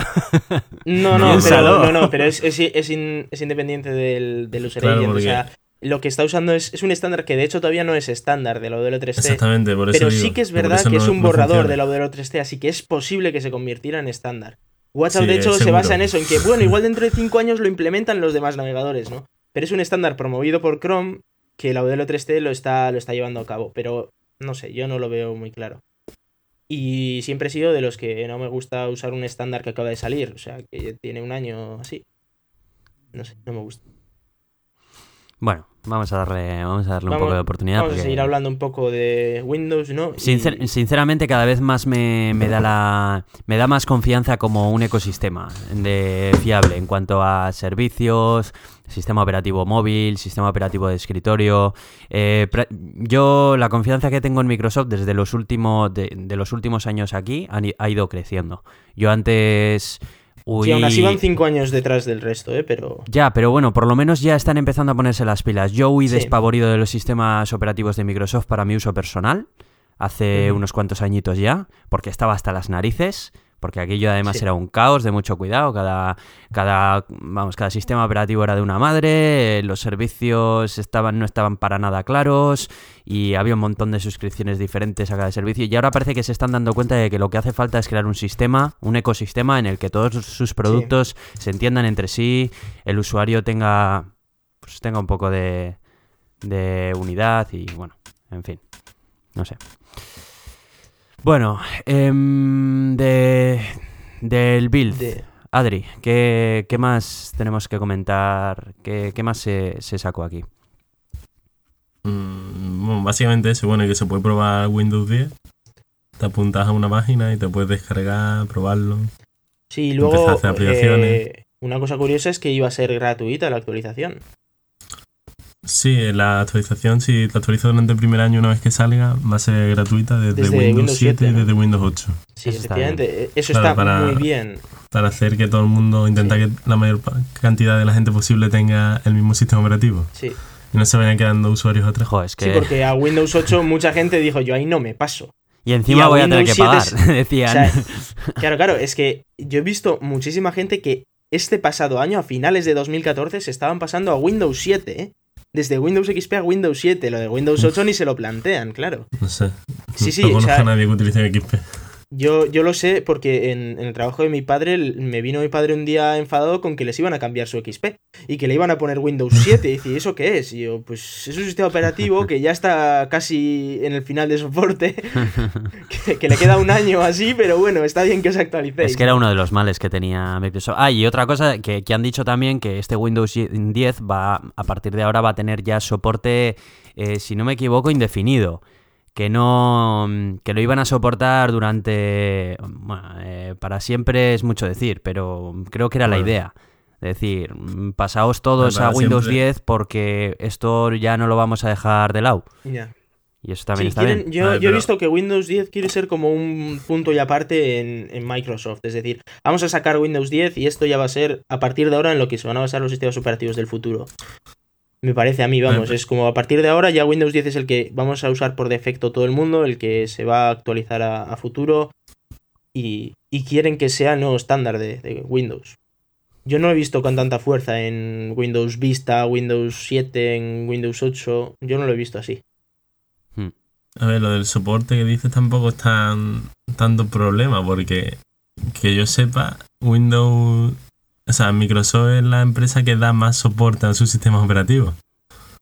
No, no, pero, no, pero es, es, independiente del, del user agent. O sea, lo que está usando es, un estándar que de hecho todavía no es estándar de la modelo 3 t Exactamente, por eso Pero sí que es verdad que es un borrador de la modelo 3 t así que es posible que se convirtiera en estándar. WhatsApp, de hecho, se basa en eso, en que, bueno, igual dentro de 5 años lo implementan los demás navegadores, ¿no? Pero es un estándar promovido por Chrome que la modelo 3T lo está, lo está llevando a cabo. Pero no sé, yo no lo veo muy claro. Y siempre he sido de los que no me gusta usar un estándar que acaba de salir, o sea, que tiene un año así. No sé, no me gusta. Bueno, vamos a darle, vamos a darle un poco de oportunidad. Vamos a seguir hablando un poco de Windows, ¿no? Sinceramente, cada vez más me, da la, me da más confianza como un ecosistema de fiable en cuanto a servicios, sistema operativo móvil, sistema operativo de escritorio. Eh, yo la confianza que tengo en Microsoft desde los últimos de, los últimos años aquí ha ido creciendo. Yo antes y aún así van cinco años detrás del resto, ¿eh? Pero... Ya, pero bueno, por lo menos ya están empezando a ponerse las pilas. Yo huí despavorido de los sistemas operativos de Microsoft para mi uso personal, hace unos cuantos añitos ya, porque estaba hasta las narices porque aquello además era un caos de mucho cuidado, cada, cada, vamos, cada sistema operativo era de una madre, los servicios estaban, no estaban para nada claros y había un montón de suscripciones diferentes a cada servicio. Y ahora parece que se están dando cuenta de que lo que hace falta es crear un sistema, un ecosistema en el que todos sus productos se entiendan entre sí, el usuario tenga, pues tenga un poco de, de unidad y bueno, en fin, no sé. Bueno, em, de, del build. Adri, ¿qué, más tenemos que comentar? ¿Qué, más se, sacó aquí? Mm, básicamente eso, bueno, que se puede probar Windows 10. Te apuntas a una página y te puedes descargar, probarlo. Sí, luego eh, una cosa curiosa es que iba a ser gratuita la actualización. Sí, la actualización, si te actualiza durante el primer año una vez que salga, va a ser gratuita desde, Windows, 7, y desde Windows 8. Sí, efectivamente, eso está muy bien. Para hacer que todo el mundo, intenta que la mayor cantidad de la gente posible tenga el mismo sistema operativo. Sí. Y no se vayan quedando usuarios atrás. es que... Sí, porque a Windows 8 mucha gente dijo, yo ahí no me paso. Y encima voy a tener que pagar, decían. claro, claro, es que yo he visto muchísima gente que este pasado año, a finales de 2014, se estaban pasando a Windows 7, ¿eh? Desde Windows XP a Windows 7. Lo de Windows 8 ni se lo plantean, claro. No sé. Sí, sí. No conozco a nadie que utilice XP. Yo, yo lo sé porque en, el trabajo de mi padre me vino mi padre un día enfadado con que les iban a cambiar su XP y que le iban a poner Windows 7. Y dice, ¿eso qué es? Y yo, pues es un sistema operativo que ya está casi en el final de soporte, que, le queda un año así, pero bueno, está bien que os actualicéis. Es que era uno de los males que tenía Microsoft. Ah, y otra cosa que, que han dicho también, que este Windows 10 va, a partir de ahora va a tener ya soporte, eh, si no me equivoco, indefinido que no que lo iban a soportar durante bueno, eh, para siempre es mucho decir pero creo que era la idea. Es decir pasaos todos a Windows 10 porque esto ya no lo vamos a dejar de lado. Y eso también está bien. yo, he visto que Windows 10 quiere ser como un punto y aparte en, en, Microsoft. Es decir vamos a sacar Windows 10 y esto ya va a ser a partir de ahora en lo que se van a basar los sistemas operativos del futuro me parece a mí, vamos, es como a partir de ahora ya Windows 10 es el que vamos a usar por defecto todo el mundo, el que se va a actualizar a, futuro y, quieren que sea el nuevo estándar de, Windows. Yo no lo he visto con tanta fuerza en Windows Vista, Windows 7, en Windows 8, yo no lo he visto así. Hmm. A ver, lo del soporte que dices tampoco es tan tanto problema, porque que yo sepa, Windows o sea, Microsoft es la empresa que da más soporte a sus sistemas operativos.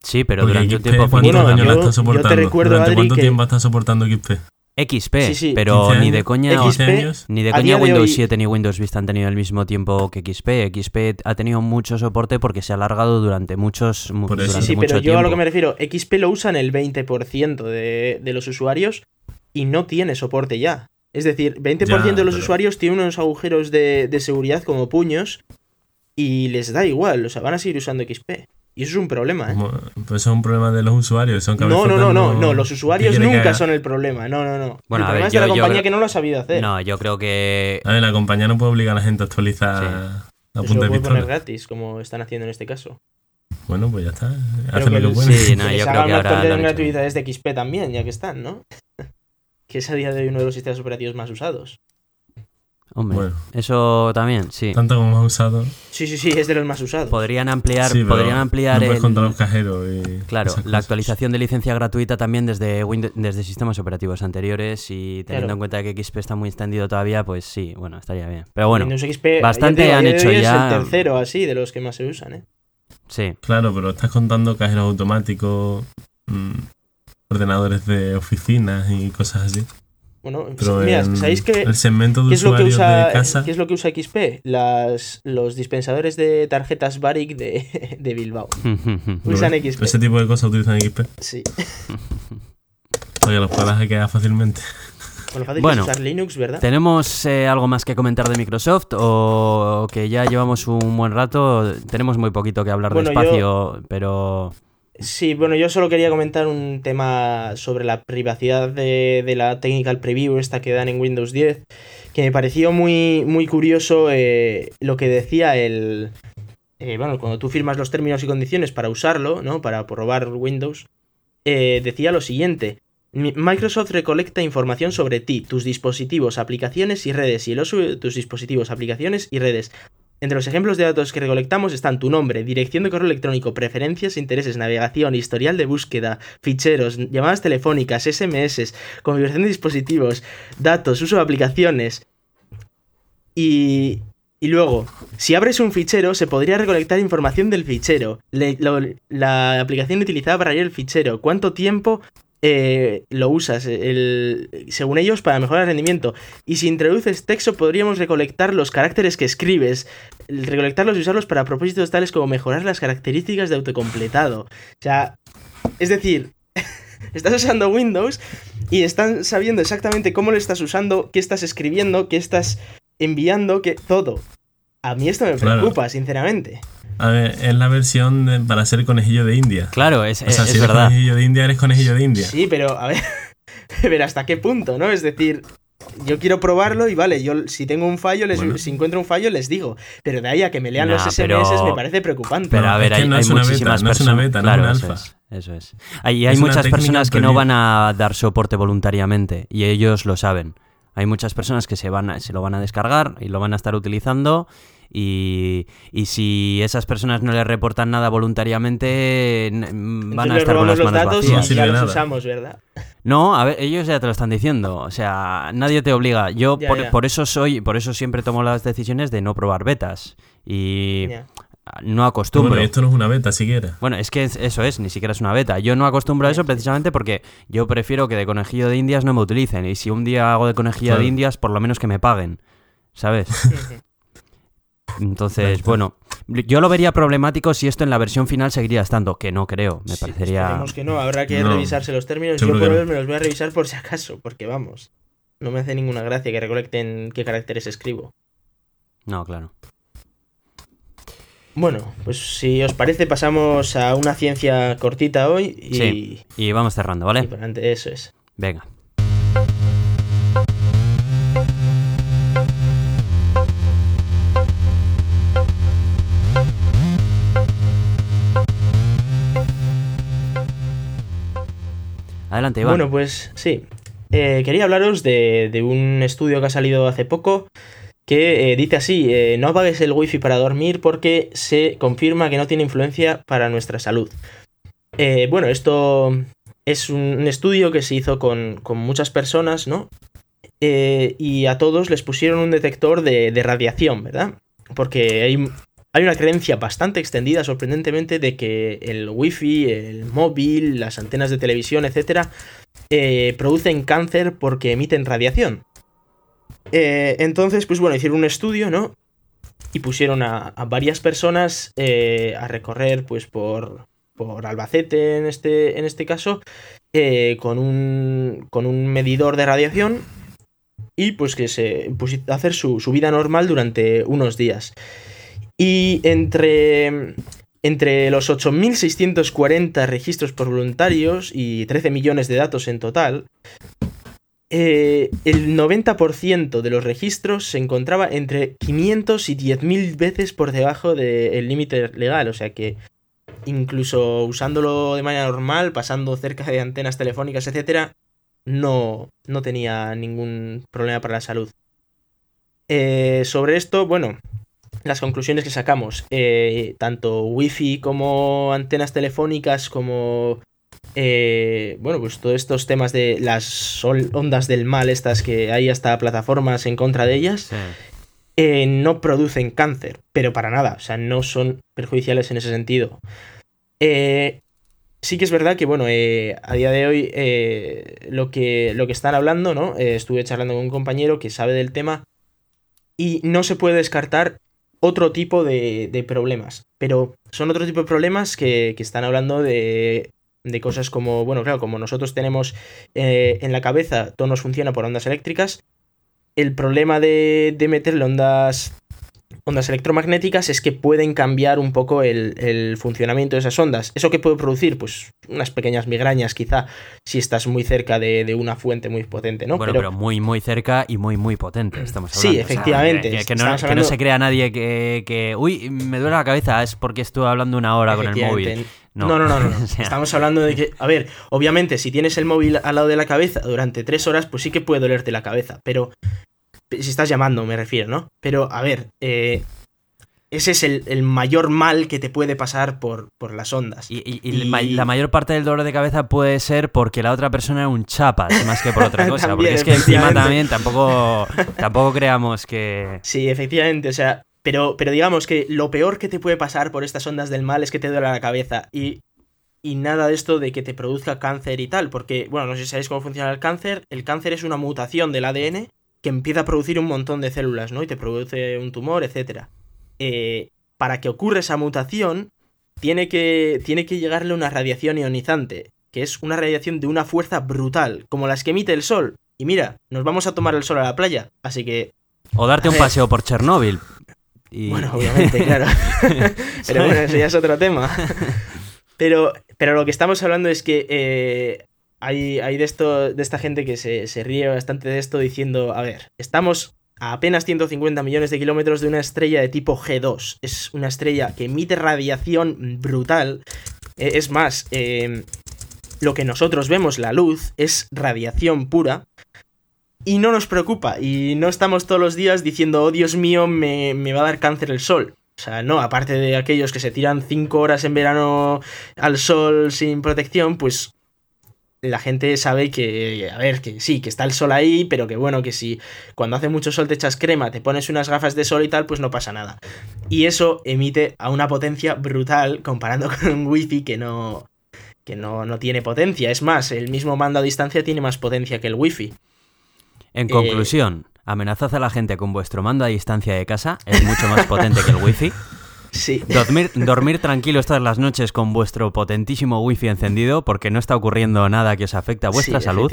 Sí, pero durante un tiempo ¿Cuántos años la está soportando? ¿Durante cuánto tiempo está soportando XP? XP, pero ni de coña, ni de coña Windows 7 ni Windows Vista han tenido el mismo tiempo que XP. XP ha tenido mucho soporte porque se ha alargado durante muchos durante Sí, sí, pero yo a lo que me refiero, XP lo usan el 20% de, de los usuarios y no tiene soporte ya. Es decir, 20% de los usuarios tienen unos agujeros de, seguridad como puños y les da igual, o sea, van a seguir usando XP. Y eso es un problema, ¿eh? Pues es un problema de los usuarios. Son no, no, no, no, no, los usuarios nunca son el problema. No, no, no. Bueno, el problema es de la compañía que no lo ha sabido hacer. No, yo creo que. A ver, la compañía no puede obligar a la gente a actualizar la punta lo puede poner gratis, como están haciendo en este caso. Bueno, pues ya está. Hacen lo que pueden. Sí, no, yo creo que ahora. gratuidades de XP también, ya que están, ¿no? que es a día de hoy uno de los sistemas operativos más usados. Hombre, eso también, sí. Tanto como más usado. Sí, sí, sí, es de los más usados. Podrían ampliar, podrían ampliar no puedes los cajeros y Claro, la actualización de licencia gratuita también desde desde sistemas operativos anteriores y teniendo en cuenta que XP está muy extendido todavía, pues sí, bueno, estaría bien. Pero bueno, bastante han hecho ya. Es el tercero así de los que más se usan, ¿eh? Sí. Claro, pero estás contando cajeros automáticos. Mm, ordenadores de oficinas y cosas así. Bueno, mira, ¿sabéis qué, el segmento de es lo que usa, de casa? ¿Qué es lo que usa XP? Las, los dispensadores de tarjetas Baric de, de Bilbao. usan XP. ¿Ese tipo de cosas utilizan XP? Sí. Oye, los puedes hackear fácilmente. Bueno, usar Linux, ¿verdad? ¿tenemos eh, algo más que comentar de Microsoft o que ya llevamos un buen rato? Tenemos muy poquito que hablar de espacio, pero... Sí, bueno, yo solo quería comentar un tema sobre la privacidad de, la Technical Preview, esta que dan en Windows 10, que me pareció muy, muy curioso eh, lo que decía el... Eh, bueno, cuando tú firmas los términos y condiciones para usarlo, ¿no? Para probar Windows, eh, decía lo siguiente. Microsoft recolecta información sobre ti, tus dispositivos, aplicaciones y redes, y el uso de tus dispositivos, aplicaciones y redes entre los ejemplos de datos que recolectamos están tu nombre, dirección de correo electrónico, preferencias, intereses, navegación, historial de búsqueda, ficheros, llamadas telefónicas, SMS, configuración de dispositivos, datos, uso de aplicaciones. Y, y luego, si abres un fichero, se podría recolectar información del fichero, la aplicación utilizada para leer el fichero, cuánto tiempo eh, lo usas, el, según ellos, para mejorar el rendimiento. Y si introduces texto, podríamos recolectar los caracteres que escribes, recolectarlos y usarlos para propósitos tales como mejorar las características de autocompletado. O sea, es decir, estás usando Windows y están sabiendo exactamente cómo lo estás usando, qué estás escribiendo, qué estás enviando, que todo. A mí esto me preocupa, sinceramente. A ver, es la versión para ser conejillo de India. Claro, es, o sea, si eres verdad. conejillo de India, eres conejillo de India. Sí, pero a ver, pero hasta qué punto, ¿no? Es decir, yo quiero probarlo y vale, yo si tengo un fallo, les, si encuentro un fallo, les digo. Pero de ahí a que me lean los SMS me parece preocupante. Pero a ver, hay, no muchísimas personas. No es una beta, no es un alfa. Eso es. Eso es. Hay, hay muchas personas que no van a dar soporte voluntariamente y ellos lo saben. Hay muchas personas que se, van se lo van a descargar y lo van a estar utilizando y, y, si esas personas no les reportan nada voluntariamente, van a estar con las manos datos vacías. Y ya los usamos, ¿verdad? No, a ver, ellos ya te lo están diciendo. O sea, nadie te obliga. Yo por, eso soy, por eso siempre tomo las decisiones de no probar betas. Y no acostumbro. Bueno, esto no es una beta siquiera. Bueno, es que eso es, ni siquiera es una beta. Yo no acostumbro a eso precisamente porque yo prefiero que de conejillo de indias no me utilicen. Y si un día hago de conejillo de indias, por lo menos que me paguen. ¿Sabes? Entonces, bueno, yo lo vería problemático si esto en la versión final seguiría estando, que no creo, me parecería... Esperemos que no, habrá que revisarse los términos. Yo por lo me los voy a revisar por si acaso, porque vamos, no me hace ninguna gracia que recolecten qué caracteres escribo. No, claro. Bueno, pues si os parece pasamos a una ciencia cortita hoy y... Sí, y vamos cerrando, ¿vale? eso es. Venga. Adelante, Iván. Bueno, pues sí. Eh, quería hablaros de, un estudio que ha salido hace poco que eh, dice así, eh, no apagues el wifi para dormir porque se confirma que no tiene influencia para nuestra salud. bueno, esto es un, estudio que se hizo con, muchas personas, ¿no? y a todos les pusieron un detector de, de radiación, ¿verdad? Porque hay hay una creencia bastante extendida, sorprendentemente, de que el wifi, el móvil, las antenas de televisión, etc., eh, producen cáncer porque emiten radiación. Eh, entonces, pues bueno, hicieron un estudio, ¿no? Y pusieron a, varias personas eh, a recorrer, pues, por, por Albacete, en este, en este caso, con, un, con un medidor de radiación y pues que se pues, hacer su, su vida normal durante unos días. Y entre, entre los 8.640 registros por voluntarios y 13 millones de datos en total, eh, el 90% de los registros se encontraba entre 500 y 10.000 veces por debajo del límite legal. O sea que incluso usándolo de manera normal, pasando cerca de antenas telefónicas, etc., no, no tenía ningún problema para la salud. Eh, sobre esto, bueno, las conclusiones que sacamos, eh, tanto wifi como antenas telefónicas, como eh, bueno, pues todos estos temas de las ondas del mal, estas que hay hasta plataformas en contra de ellas, eh, no producen cáncer, pero para nada, o sea, no son perjudiciales en ese sentido. sí que es verdad que, bueno, eh, a día de hoy eh, lo, que, lo que están hablando, ¿no? Eh, estuve charlando con un compañero que sabe del tema y no se puede descartar otro tipo de, problemas. Pero son otro tipo de problemas que, están hablando de, de, cosas como, bueno, claro, como nosotros tenemos en la cabeza, todo nos funciona por ondas eléctricas. El problema de, de meterle ondas ondas electromagnéticas es que pueden cambiar un poco el, funcionamiento de esas ondas. ¿Eso qué puede producir? Pues unas pequeñas migrañas quizá si estás muy cerca de, una fuente muy potente, ¿no? Bueno, pero, muy, muy cerca y muy, muy potente, estamos hablando. Sí, efectivamente. que, no, se crea nadie que, uy, me duele la cabeza, es porque estuve hablando una hora con el móvil. No, no, no, no. Estamos hablando de que, a ver, obviamente, si tienes el móvil al lado de la cabeza durante tres horas, pues sí que puede dolerte la cabeza, pero si estás llamando, me refiero, ¿no? Pero, a ver, eh, ese es el, mayor mal que te puede pasar por, por las ondas. Y, la mayor parte del dolor de cabeza puede ser porque la otra persona es un chapas, más que por otra cosa. porque es que encima también tampoco, tampoco creamos que. Sí, efectivamente, o sea. Pero, pero digamos que lo peor que te puede pasar por estas ondas del mal es que te duele la cabeza. Y, y nada de esto de que te produzca cáncer y tal. Porque, bueno, no sé si sabéis cómo funciona el cáncer. El cáncer es una mutación del ADN que empieza a producir un montón de células, ¿no? Y te produce un tumor, etc. Eh, para que ocurra esa mutación, tiene que, tiene que llegarle una radiación ionizante, que es una radiación de una fuerza brutal, como las que emite el Sol. Y mira, nos vamos a tomar el Sol a la playa, así que... O darte un paseo por Chernóbil. Bueno, obviamente, claro. pero bueno, eso ya es otro tema. Pero, pero lo que estamos hablando es que eh, hay, de, esto, de esta gente que se, ríe bastante de esto diciendo, a ver, estamos a apenas 150 millones de kilómetros de una estrella de tipo G2. Es una estrella que emite radiación brutal. Eh, es más, em, lo que nosotros vemos, la luz, es radiación pura. Y no nos preocupa. Y no estamos todos los días diciendo, oh Dios mío, me, me va a dar cáncer el sol. O sea, no, aparte de aquellos que se tiran 5 horas en verano al sol sin protección, pues la gente sabe que, a ver, que sí, que está el sol ahí, pero que bueno, que si cuando hace mucho sol te echas crema, te pones unas gafas de sol y tal, pues no pasa nada. Y eso emite a una potencia brutal comparando con un wifi que no, que no, no tiene potencia. Es más, el mismo mando a distancia tiene más potencia que el wifi. En conclusión, amenazad a la gente con vuestro mando a distancia de casa, es mucho más potente que el wifi. Sí. Dormir, dormir tranquilos todas las noches con vuestro potentísimo wifi encendido porque no está ocurriendo nada que os afecte a vuestra salud.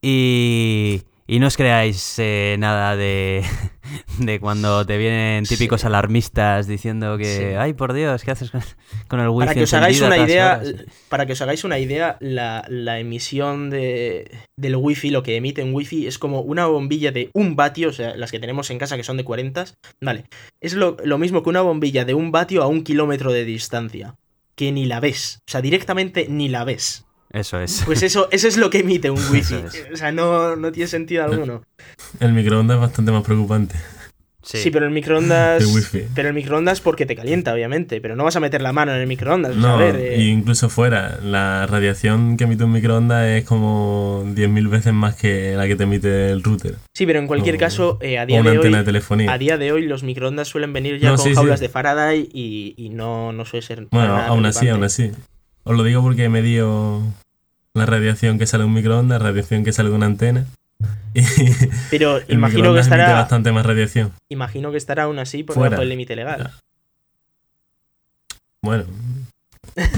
Y, y no os creáis eh, nada de, de cuando te vienen típicos alarmistas diciendo que, ay por Dios, ¿qué haces con, el wifi? Para que os hagáis una idea, para que os hagáis una idea, la, la, emisión de, del wifi, lo que emite un wifi, es como una bombilla de un vatio, o sea, las que tenemos en casa que son de 40, vale, es lo, lo mismo que una bombilla de un vatio a un kilómetro de distancia, que ni la ves, o sea, directamente ni la ves. Eso es. Pues eso, eso es lo que emite un wifi. O sea, no, no tiene sentido alguno. El microondas es bastante más preocupante. Sí. pero el microondas. Pero el microondas porque te calienta, obviamente. Pero no vas a meter la mano en el microondas. No, eh. incluso fuera. La radiación que emite un microondas es como 10.000 veces más que la que te emite el router. Sí, pero en cualquier caso, eh, a día de hoy. A día de hoy, los microondas suelen venir ya con jaulas de Faraday y, no, no suele ser. Bueno, aún así, aún así. Os lo digo porque me dio la radiación que sale de un microondas, radiación que sale de una antena. Pero imagino que estará. bastante más radiación. Imagino que estará aún así por debajo del límite legal. Bueno,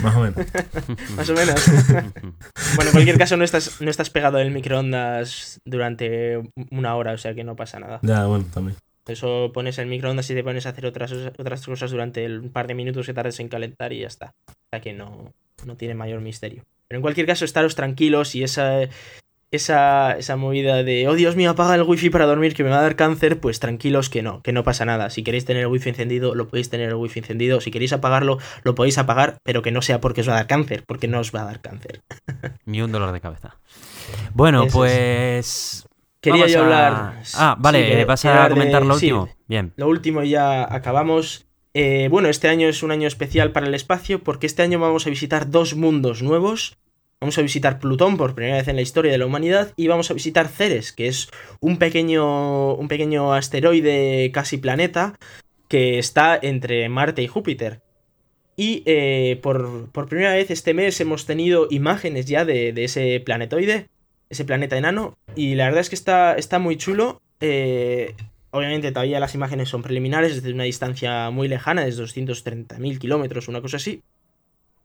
más o menos. más o menos. bueno, en cualquier caso, no estás, no estás pegado del microondas durante una hora, o sea que no pasa nada. Ya, bueno, también. Eso pones el microondas y te pones a hacer otras, otras cosas durante el par de minutos que tardes en calentar y ya está. O sea que no, no tiene mayor misterio. Pero en cualquier caso, estaros tranquilos y esa, esa, esa movida de, oh Dios mío, apaga el wifi para dormir que me va a dar cáncer, pues tranquilos que no, que no pasa nada. Si queréis tener el wifi encendido, lo podéis tener el wifi encendido. Si queréis apagarlo, lo podéis apagar, pero que no sea porque os va a dar cáncer, porque no os va a dar cáncer. Ni un dolor de cabeza. Bueno, pues... Quería yo hablar... Ah, vale, vas a comentar lo último. Bien. Lo último ya acabamos. Eh, bueno, este año es un año especial para el espacio porque este año vamos a visitar dos mundos nuevos. Vamos a visitar Plutón por primera vez en la historia de la humanidad y vamos a visitar Ceres, que es un pequeño, un pequeño asteroide casi planeta que está entre Marte y Júpiter. Y eh, por, primera vez este mes hemos tenido imágenes ya de, ese planetoide, ese planeta enano. Y la verdad es que está, está muy chulo. Eh, obviamente todavía las imágenes son preliminares desde una distancia muy lejana, desde 230.000 kilómetros, una cosa así.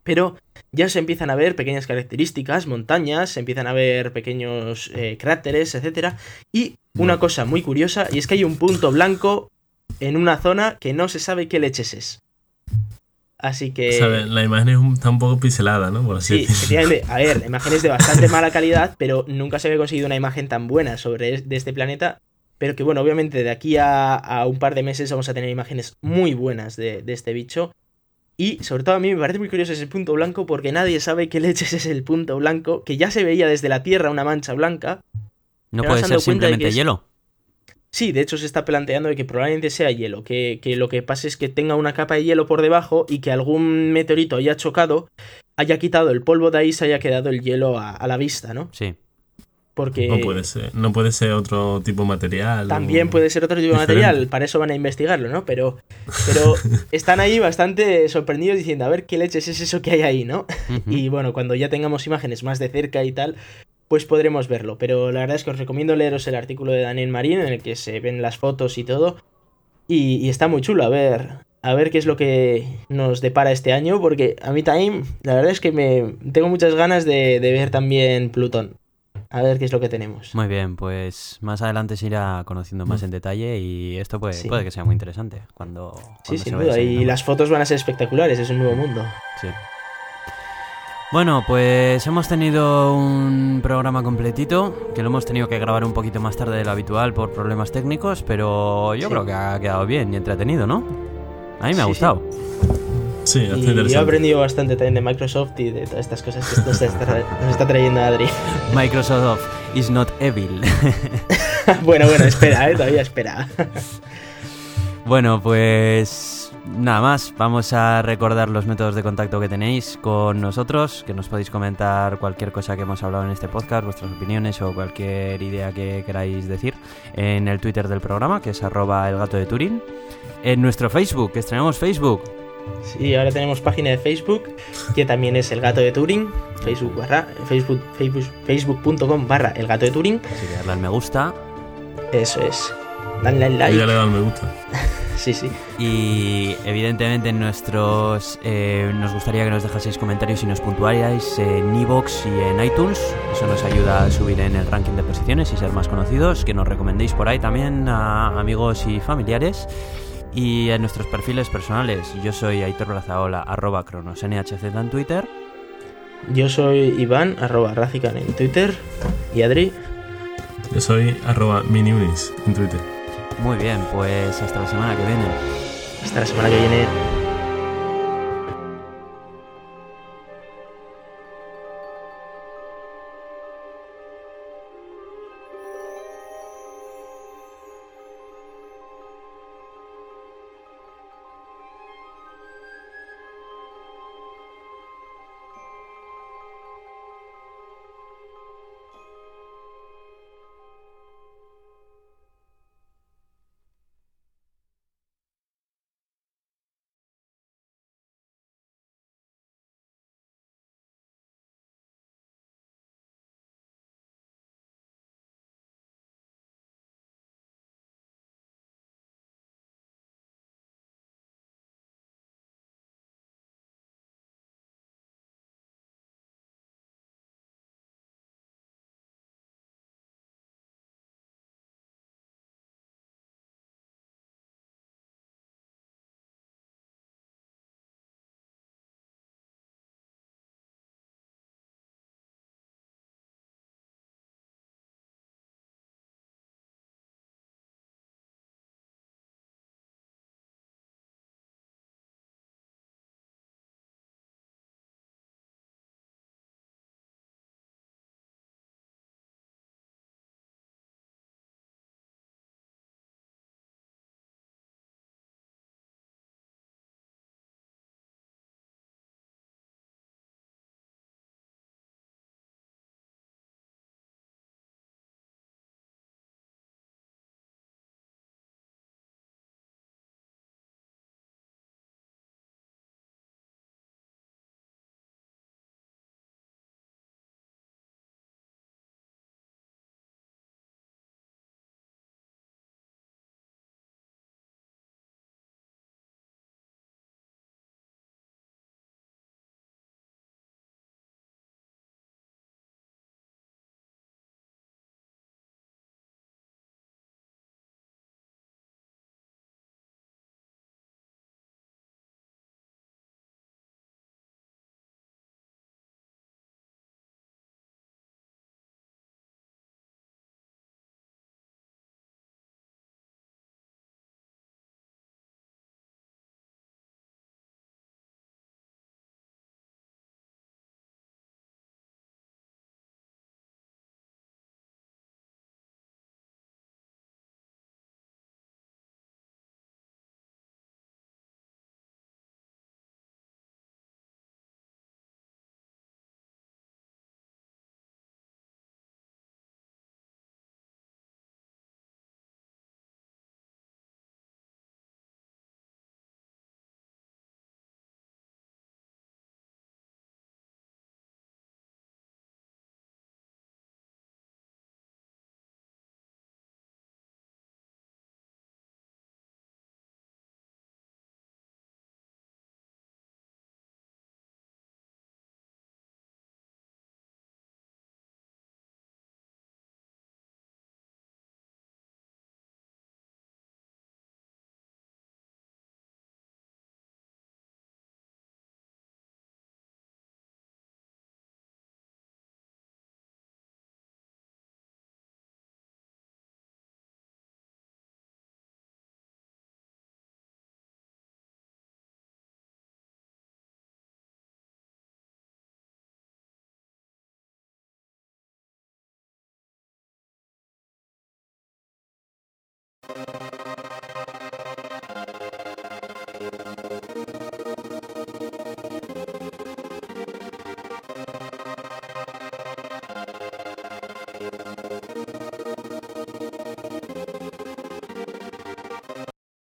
Pero ya se empiezan a ver pequeñas características, montañas, se empiezan a ver pequeños eh, cráteres, etc. Y una cosa muy curiosa, y es que hay un punto blanco en una zona que no se sabe qué leches es. Así que. la imagen está un poco pixelada, ¿no? Por así sí, efectivamente. A ver, la imagen es de bastante mala calidad, pero nunca se había conseguido una imagen tan buena sobre de este planeta. Pero que bueno, obviamente de aquí a, un par de meses vamos a tener imágenes muy buenas de, este bicho. Y sobre todo a mí me parece muy curioso ese punto blanco porque nadie sabe qué leches es el punto blanco, que ya se veía desde la Tierra una mancha blanca. No puede ser simplemente hielo. Sí, de hecho se está planteando de que probablemente sea hielo, que, lo que pase es que tenga una capa de hielo por debajo y que algún meteorito haya chocado, haya quitado el polvo de ahí y se haya quedado el hielo a, la vista, ¿no? Sí. Porque... No puede ser, no puede ser otro tipo de material. También puede ser otro tipo de material, para eso van a investigarlo, ¿no? Pero, pero están ahí bastante sorprendidos diciendo, a ver qué leches es eso que hay ahí, ¿no? Y bueno, cuando ya tengamos imágenes más de cerca y tal, pues podremos verlo. Pero la verdad es que os recomiendo leeros el artículo de Daniel Marín en el que se ven las fotos y todo. Y, está muy chulo, a ver, a ver qué es lo que nos depara este año, porque a mí también, la verdad es que me tengo muchas ganas de, ver también Plutón. A ver qué es lo que tenemos. Muy bien, pues más adelante se irá conociendo más en detalle y esto puede, puede que sea muy interesante cuando... sí, sin duda. Y las fotos van a ser espectaculares, es un nuevo mundo. Sí. Bueno, pues hemos tenido un programa completito, que lo hemos tenido que grabar un poquito más tarde de lo habitual por problemas técnicos, pero yo creo que ha quedado bien y entretenido, ¿no? A mí me ha gustado. Sí, y yo he aprendido bastante también de Microsoft y de todas estas cosas que nos está, trayendo Adri. Microsoft is not evil. bueno, bueno, espera, ¿eh? todavía espera. bueno, pues Nada más, vamos a recordar los métodos de contacto que tenéis con nosotros, que nos podéis comentar cualquier cosa que hemos hablado en este podcast, vuestras opiniones o cualquier idea que queráis decir en el Twitter del programa, que es arroba el gato de Turín, en nuestro Facebook, que estrenamos Facebook. Sí, ahora tenemos página de Facebook, que también es el gato de Turing, Facebook barra, Facebook, facebook.com barra el gato de Turing. Así que darle al me gusta. Eso es. Dale al like. ya le dan me gusta. Sí, sí. Y evidentemente en nuestros eh, nos gustaría que nos dejaseis comentarios y nos puntuarais en iVoox y en iTunes. Eso nos ayuda a subir en el ranking de posiciones y ser más conocidos. Que nos recomendéis por ahí también a amigos y familiares. Y en nuestros perfiles personales, yo soy Aitor Brazaola, arroba cronos, NHZ en Twitter. Yo soy Iván, arroba Razican en Twitter. ¿Y Adri? Yo soy arroba Miniunis en Twitter. Muy bien, pues hasta la semana que viene. Hasta la semana que viene.